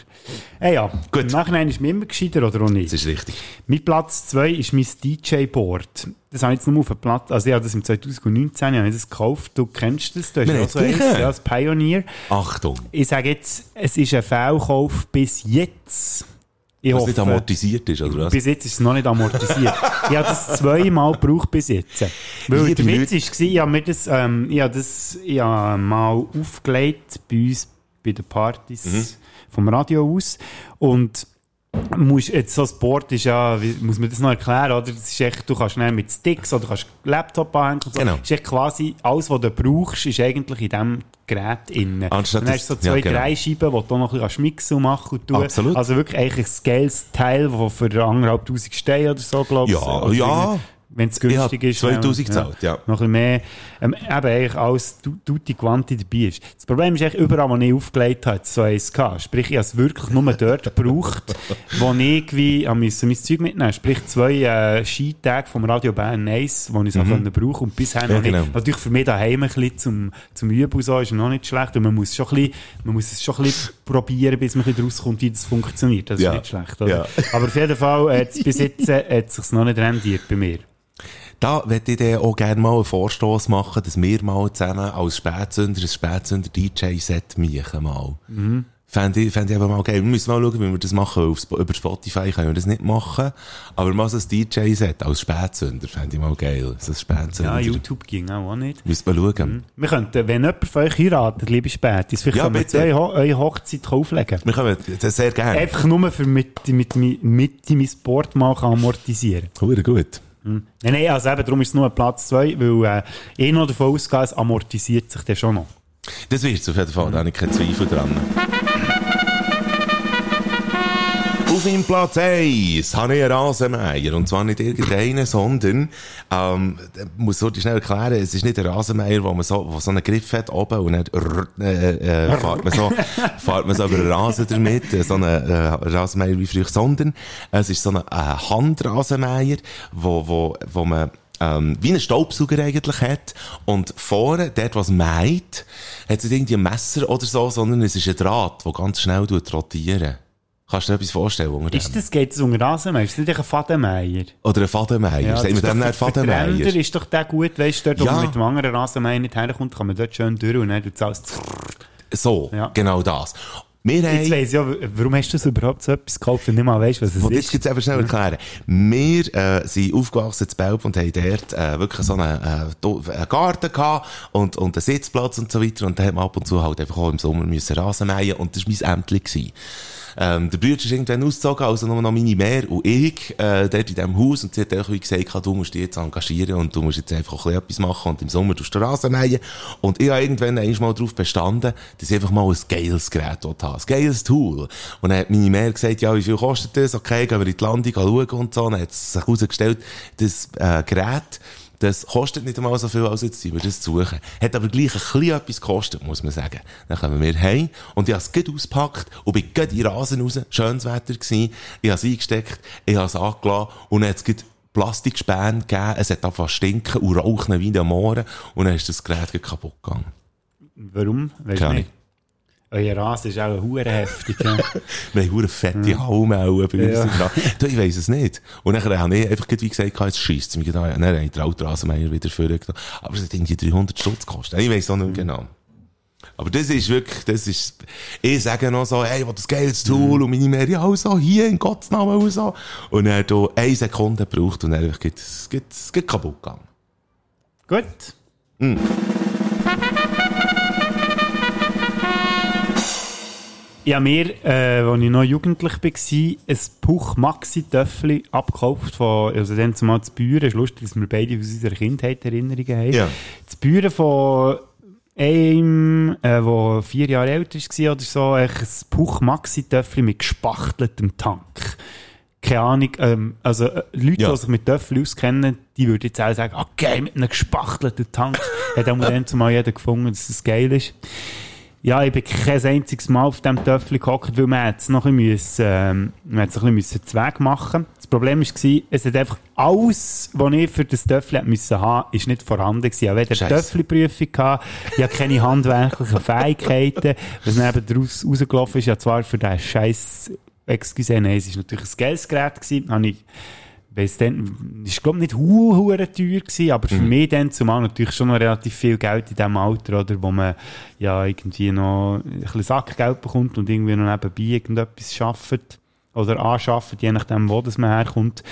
Äh, ja, Gut. im Nachhinein ist mir immer gescheiter oder auch nicht. Das ist richtig. Mein Platz 2 ist mein DJ-Board. Das habe ich jetzt nur auf der Platte, also ich habe das im 2019 ich habe das gekauft, du kennst das, du hast auch so eins, ja, das Pioneer. Achtung. Ich sage jetzt, es ist ein Fehlkauf bis jetzt. Ich Was hoffe, nicht amortisiert ist, oder was? bis jetzt ist es noch nicht amortisiert. ich habe das zweimal gebraucht bis jetzt. Weil der Witz war, ich habe mir das, ähm, ich habe das ich habe mal aufgelegt bei uns bei den Partys Mhm. vom Radio aus und musst jetzt so das Board ist ja, wie, muss man das noch erklären, oder? Das ist echt, du kannst schnell mit Sticks oder kannst Laptop anhängen und so. Genau. Ist echt quasi, alles, was du brauchst, ist eigentlich in diesem Gerät innen. Anstatt dann hast du so das- ja, zwei genau. Dreischeiben, die du noch ein bisschen mixen und machen und tun. Absolut. Also wirklich eigentlich ein geiles Teil, das für anderthalb Tausend Steine oder so, glaube ich. Ja, ja. Wenn es günstig ist. 2000 ja. gezahlt, ja. Noch ein bisschen mehr. Ähm, eben eigentlich alles tu- tutti quanti dabei ist. Das Problem ist eigentlich, überall, wo ich aufgelegt habe, hat es so eins gehabt. Sprich, ich habe es wirklich nur dort *laughs* gebraucht, wo ich irgendwie habe müssen mein Zeug mitnehmen Sprich, zwei äh, Skitage vom Radio Bern 1, wo ich es auch können brauchen und bisher noch Mhm. Ja, nicht. genau. Natürlich für mich daheim ein bisschen zum, zum Üben so ist noch nicht schlecht. Und man muss, schon ein bisschen, man muss es schon ein bisschen probieren, bis man ein bisschen rauskommt, wie das funktioniert. Das ist Ja. nicht schlecht. Oder? Ja. Aber auf jeden Fall, äh, bis jetzt äh, hat es sich noch nicht rendiert bei mir. Da möchte ich dann auch gerne mal einen Vorstoß machen, dass wir mal zusammen als Spätsünder ein Spätsünder-DJ-Set machen mal. Mhm. Fände ich, fände ich aber mal geil. Wir müssen mal schauen, wie wir das machen. Auf, über Spotify können wir das nicht machen. Aber mal so ein DJ-Set als Spätsünder fände ich mal geil. So ein Spätsünder. Ja, YouTube ging auch, nicht. Müssen wir schauen. Wir könnten, wenn jemand von euch heiratet, liebe Spätis, vielleicht Ja, können wir bitte. zwei Ho eure Hochzeit auflegen. Wir können das sehr gerne. Einfach nur für mit, mit, mit, mit mein Sport mal amortisieren. Hure gut. Nein, nein, also eben, darum ist es nur Platz 2, weil ich noch davon ausgehe, es amortisiert sich dann schon noch. Das wird auf jeden Fall, da habe ich keinen Zweifel dran. Auf dem Platz 1 habe ich einen Rasenmeier. Und zwar nicht irgendeinen, sondern, ähm, muss ich schnell erklären, es ist nicht ein Rasenmeier, wo man so, wo so einen Griff hat oben und dann, äh, äh, fährt man so, *laughs* fährt man so über den Rasen damit, äh, so einen äh, Rasenmeier wie früher, sondern es ist so ein äh, Handrasenmeier, wo, wo, wo man ähm, wie einen Staubsauger eigentlich hat. Und vorne, dort, was meint, hat es nicht irgendwie ein Messer oder so, sondern es ist ein Draht, der ganz schnell rotieren Kannst du dir etwas vorstellen unter Ist dem? das, geht es um Rasenmeier? Ist das nicht ein Fadenmeier? Oder ein Fadenmeier. Sagen wir das dem ist nicht Fadenmeier? Ränder ist doch der gut, weißt du, dort, wo Ja. man mit dem anderen Rasenmeier nicht herkommt, kann man dort schön durch und dann es alles So, Ja. genau das. Wir Jetzt weiss ja, warum hast du so überhaupt so etwas gekauft und nicht mal weißt, was es Und jetzt ist? gibt's eben schnell erklären. Wir äh, sind aufgewachsen in Belp und haben dort äh, wirklich so einen, äh, einen Garten gehabt und, und einen Sitzplatz und so weiter. Und da haben wir ab und zu halt einfach auch im Sommer müssen Rasen mähen und das war mein Ämtli. gewesen. Ähm, der Bruder ist irgendwann ausgezogen, also nur noch meine Mehr und ich, äh, dort in diesem Haus. Und sie hat auch gesagt, du musst dich jetzt engagieren und du musst jetzt einfach ein etwas machen und im Sommer tust du Rasen mähen. Und ich habe irgendwann einmal darauf bestanden, dass ich einfach mal ein geiles Gerät dort habe. Ein geiles Tool. Und dann hat meine Mehr gesagt, ja, wie viel kostet das? Okay, gehen wir in die Landung schauen und so. Und dann hat es sich herausgestellt, das äh, Gerät, das kostet nicht einmal so viel, als jetzt sind wir das zu suchen. Hat aber gleich ein bisschen etwas gekostet, muss man sagen. Dann kommen wir heim und ich habe es gut ausgepackt und bin gut in Rasen raus. Schönes Wetter gewesen. Ich habe es eingesteckt, ich habe es angelassen und dann hat es Plastikspäne gegeben. Es hat angefangen zu stinken und rauchen wie in den Mooren und dann ist das Gerät kaputt gegangen. Warum? Weißt du Keine nicht? Euer Rasen ist auch hure heftig. ja. *laughs* Wir haben hure fette Halme auch bei uns Ja. Du, ich weiss es nicht. Und dann habe ich einfach wie gesagt, es mich da. Dann habe ich den Altrasenmeier wieder vorgenommen. Aber es hat irgendwie 300 Stutz gekostet. Ich weiss auch nicht genau. Aber das ist wirklich, das ist, ich sage noch so, hey, was das geiles Tool, und meine Mehr, ja, so, hier, in Gottes Namen, und so. Und er hat da eine Sekunde gebraucht, und einfach, geht, es geht, es geht kaputt gegangen. Gut. Ich habe mir, äh, als ich noch jugendlich war, ein Puch Maxi Töffel abgekauft von, also dann zumal zu Büren. Es ist lustig, dass wir beide aus unserer Kindheit Erinnerungen haben. Ja. Das Büren von einem, äh, der vier Jahre älter war oder so, ein Puch Maxi Töffel mit gespachteltem Tank. Keine Ahnung, ähm, also äh, Leute, Ja. die sich mit Töffeln auskennen, die würden jetzt auch sagen, okay, mit einem gespachtelten Tank. *laughs* Hat auch dann zumal jeder gefunden, dass das geil ist. Ja, ich bin kein einziges Mal auf diesem Töffel gehockt, weil man jetzt noch ein bisschen, ähm, man es ein bisschen Zweig machen Das Problem war, es hat einfach alles, was ich für das Töffel hätte müssen haben, ist nicht vorhanden gewesen. Ich hatte weder Scheisse. Töffelprüfung gehabt, ich hatte keine handwerklichen *laughs* Fähigkeiten. Was dann eben daraus rausgelaufen ist, ja zwar für den Scheiß, excuse, nein, es war natürlich ein geiles Gerät gewesen, habe ich weiss dann, ist glaube nicht hu teuer gewesen, aber für mich dann zumal natürlich schon noch relativ viel Geld in diesem Alter, oder, wo man ja irgendwie noch ein bisschen Sackgeld bekommt und irgendwie noch nebenbei irgendetwas schafft oder anschafft, je nachdem, wo das man herkommt.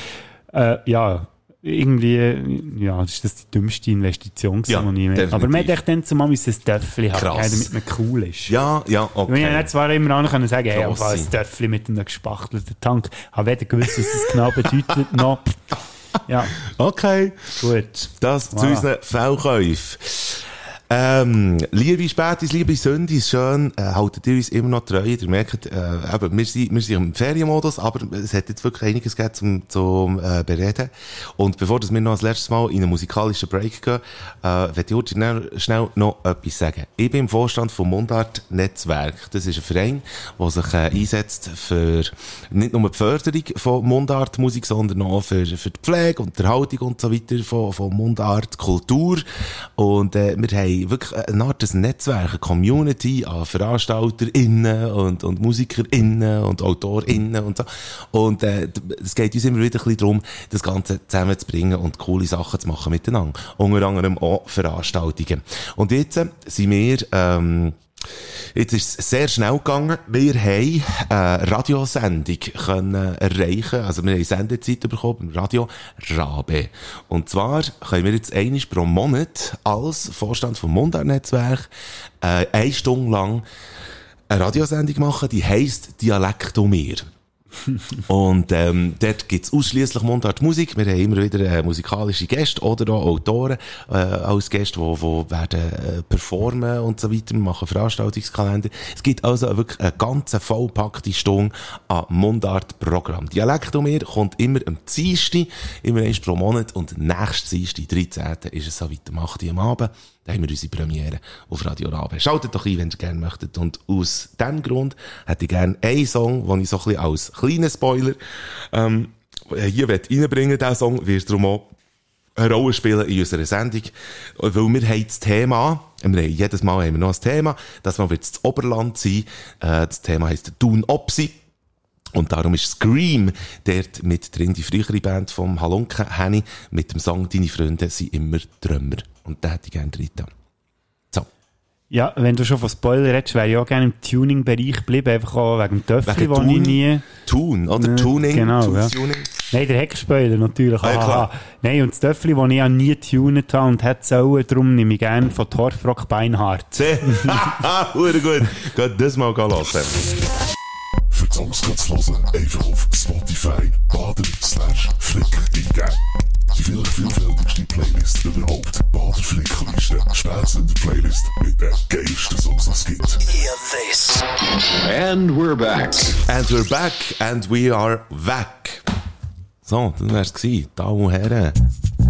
Äh, ja, irgendwie, ja, ist das die dümmste Investition gewesen, Ja, die ich definitiv. Aber man hätte dann zumal müssen ein Töffel haben, damit man cool ist. Ja, ja, Okay. Ich okay. hätte zwar immer auch können sagen, hey, einfach ein Töffel mit einem gespachtelten Tank. Habe weder gewusst, was das genau bedeutet, *laughs* noch. Ja, Okay. gut. Das zu Voilà. unseren Fehlkäufen. Ähm, liebe Spätis, liebe Sündis, schön, äh, haltet ihr uns immer noch treu. Ihr merkt, äh, eben, wir sind, im Ferienmodus, aber es hat jetzt wirklich einiges gegeben zum, zum äh, Bereden. Und bevor wir noch das letzte Mal in einen musikalischen Break gehen, äh, werde ich schnell, schnell noch etwas sagen. Ich bin im Vorstand vom Mundart Netzwerk. Das ist ein Verein, der sich einsetzt für nicht nur die Förderung von Mundartmusik, sondern auch für, die Pflege und die Erhaltung und so weiter von, von Mundart, Kultur. Und wir wirklich eine Art ein Netzwerk, eine Community an VeranstalterInnen und, und MusikerInnen und AutorInnen und so. Und äh, es geht uns immer wieder ein bisschen darum, das Ganze zusammenzubringen und coole Sachen zu machen miteinander. Unter anderem auch Veranstaltungen. Und jetzt äh, sind wir... Ähm, Jetzt ist es sehr schnell gegangen. Wir haben eine Radiosendung können erreichen. Also wir haben Sendezeit bekommen beim Radio Rabe. Und zwar können wir jetzt einmal pro Monat als Vorstand vom Mundart-Netzwerk äh, eine Stunde lang eine Radiosendung machen, die heisst Dialektomir. *laughs* Und ähm, dort gibt's ausschließlich Mundartmusik. Wir haben immer wieder äh, musikalische Gäste oder auch Autoren äh, als Gäste, die, die werden äh, performen und so weiter. Wir machen Veranstaltungskalender. Es gibt also wirklich eine ganze vollpackte Stunde an Mundart-Programm. Dialekt um kommt immer am Dienstag, immer eins pro Monat und nächstes Dienstag, 13. ist es so weit, am 8. Uhr am Abend. Da haben wir unsere Premiere auf Radio Rabe. Schaltet doch ein, wenn ihr gerne möchtet. Und aus diesem Grund hätte ich gerne einen Song, den ich so ein bisschen als kleinen Spoiler ähm, hier reinbringen diesen Song, wird darum auch eine Rolle spielen in unserer Sendung. Weil wir haben das Thema, haben jedes Mal haben wir noch ein Thema, das Mal wird das Oberland sein. Äh, das Thema heisst Thun Opsi. Und darum ist Scream dort mit drin, die frühere Band vom Halunke Henny, mit dem Song Deine Freunde sind immer Trümmer. Und da hätte ich gerne drin. Ja, wenn du schon von Spoiler redest, wäre ich auch gerne im Tuning-Bereich geblieben, einfach auch wegen dem Töffel, Wegen den ich Tun- nie... Tun, oder? Ja, Tuning. genau, ja. Tuning. Nein, der Heckspoiler natürlich. Ah, ja, klar. Nein, und das Töffel, das ich ja nie getunet habe und hätte sollen, darum nehme ich gerne von Torfrock Beinhardt. *laughs* Sehr gut. Geht das mal hören. Für die Songs kannst du hören, einfach auf Spotify, baden slash flick eingeben. Die vielleicht vielfältigste Playlist überhaupt. Bader Flickliste. Spätzünder Playlist mit den geilsten Songs, es gibt. And we're back. And we're back and we are back. So, das wär's gewesen. Damen und Herren.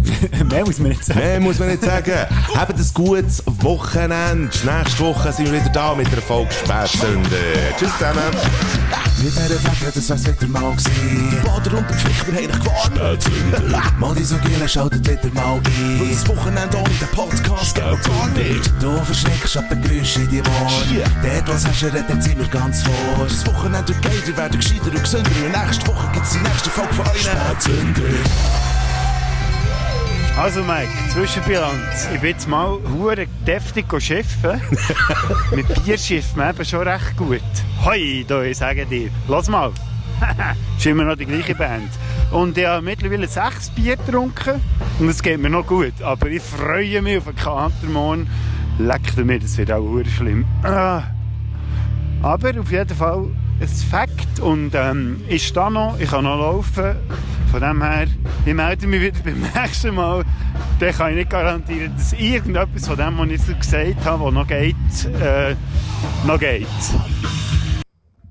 *laughs* Mehr muss man nicht sagen. Mehr muss man nicht sagen. Habt ein gutes Wochenende. Nächste Woche sind wir wieder da mit der Folge Spätstunde. Tschüss zusammen. Mit dieser Flecke, das wär's wieder mal gewesen. Die Bader und der Flick, wir haben dich gewarnt. Mal die so Gielen, schaltet wieder mal ein. Weil das Wochenende ohne den Podcast geht gar nicht. Du verschreckst ab den Geräuschen in die Ohren. Dort, was hast du, redet sind wir ganz vor. Das Wochenende wird geil, ihr werdet gescheiter und gesünder. Und nächste Woche gibt's die nächste Folge von euch. Spätzünder. Also Mike, Zwischenbilanz. Ich bin jetzt mal hure deftig schiffen. *laughs* Mit Bier schifft man eben schon recht gut. Hoi, da, ich sage dir. Lass mal. *laughs* ist immer noch die gleiche Band. Und ich habe mittlerweile sechs Bier getrunken. Und es geht mir noch gut. Aber ich freue mich auf einen Kater morgen. Leckt mir, das wird auch hure schlimm. Ah. Aber auf jeden Fall ein Fakt. Und ähm, ich stehe noch, ich kann noch laufen. Von dem her, ich melde mich wieder beim *laughs* nächsten Mal. Dann kann ich nicht garantieren, dass irgendetwas von dem, was ich gesagt habe, was noch geht, äh, noch geht.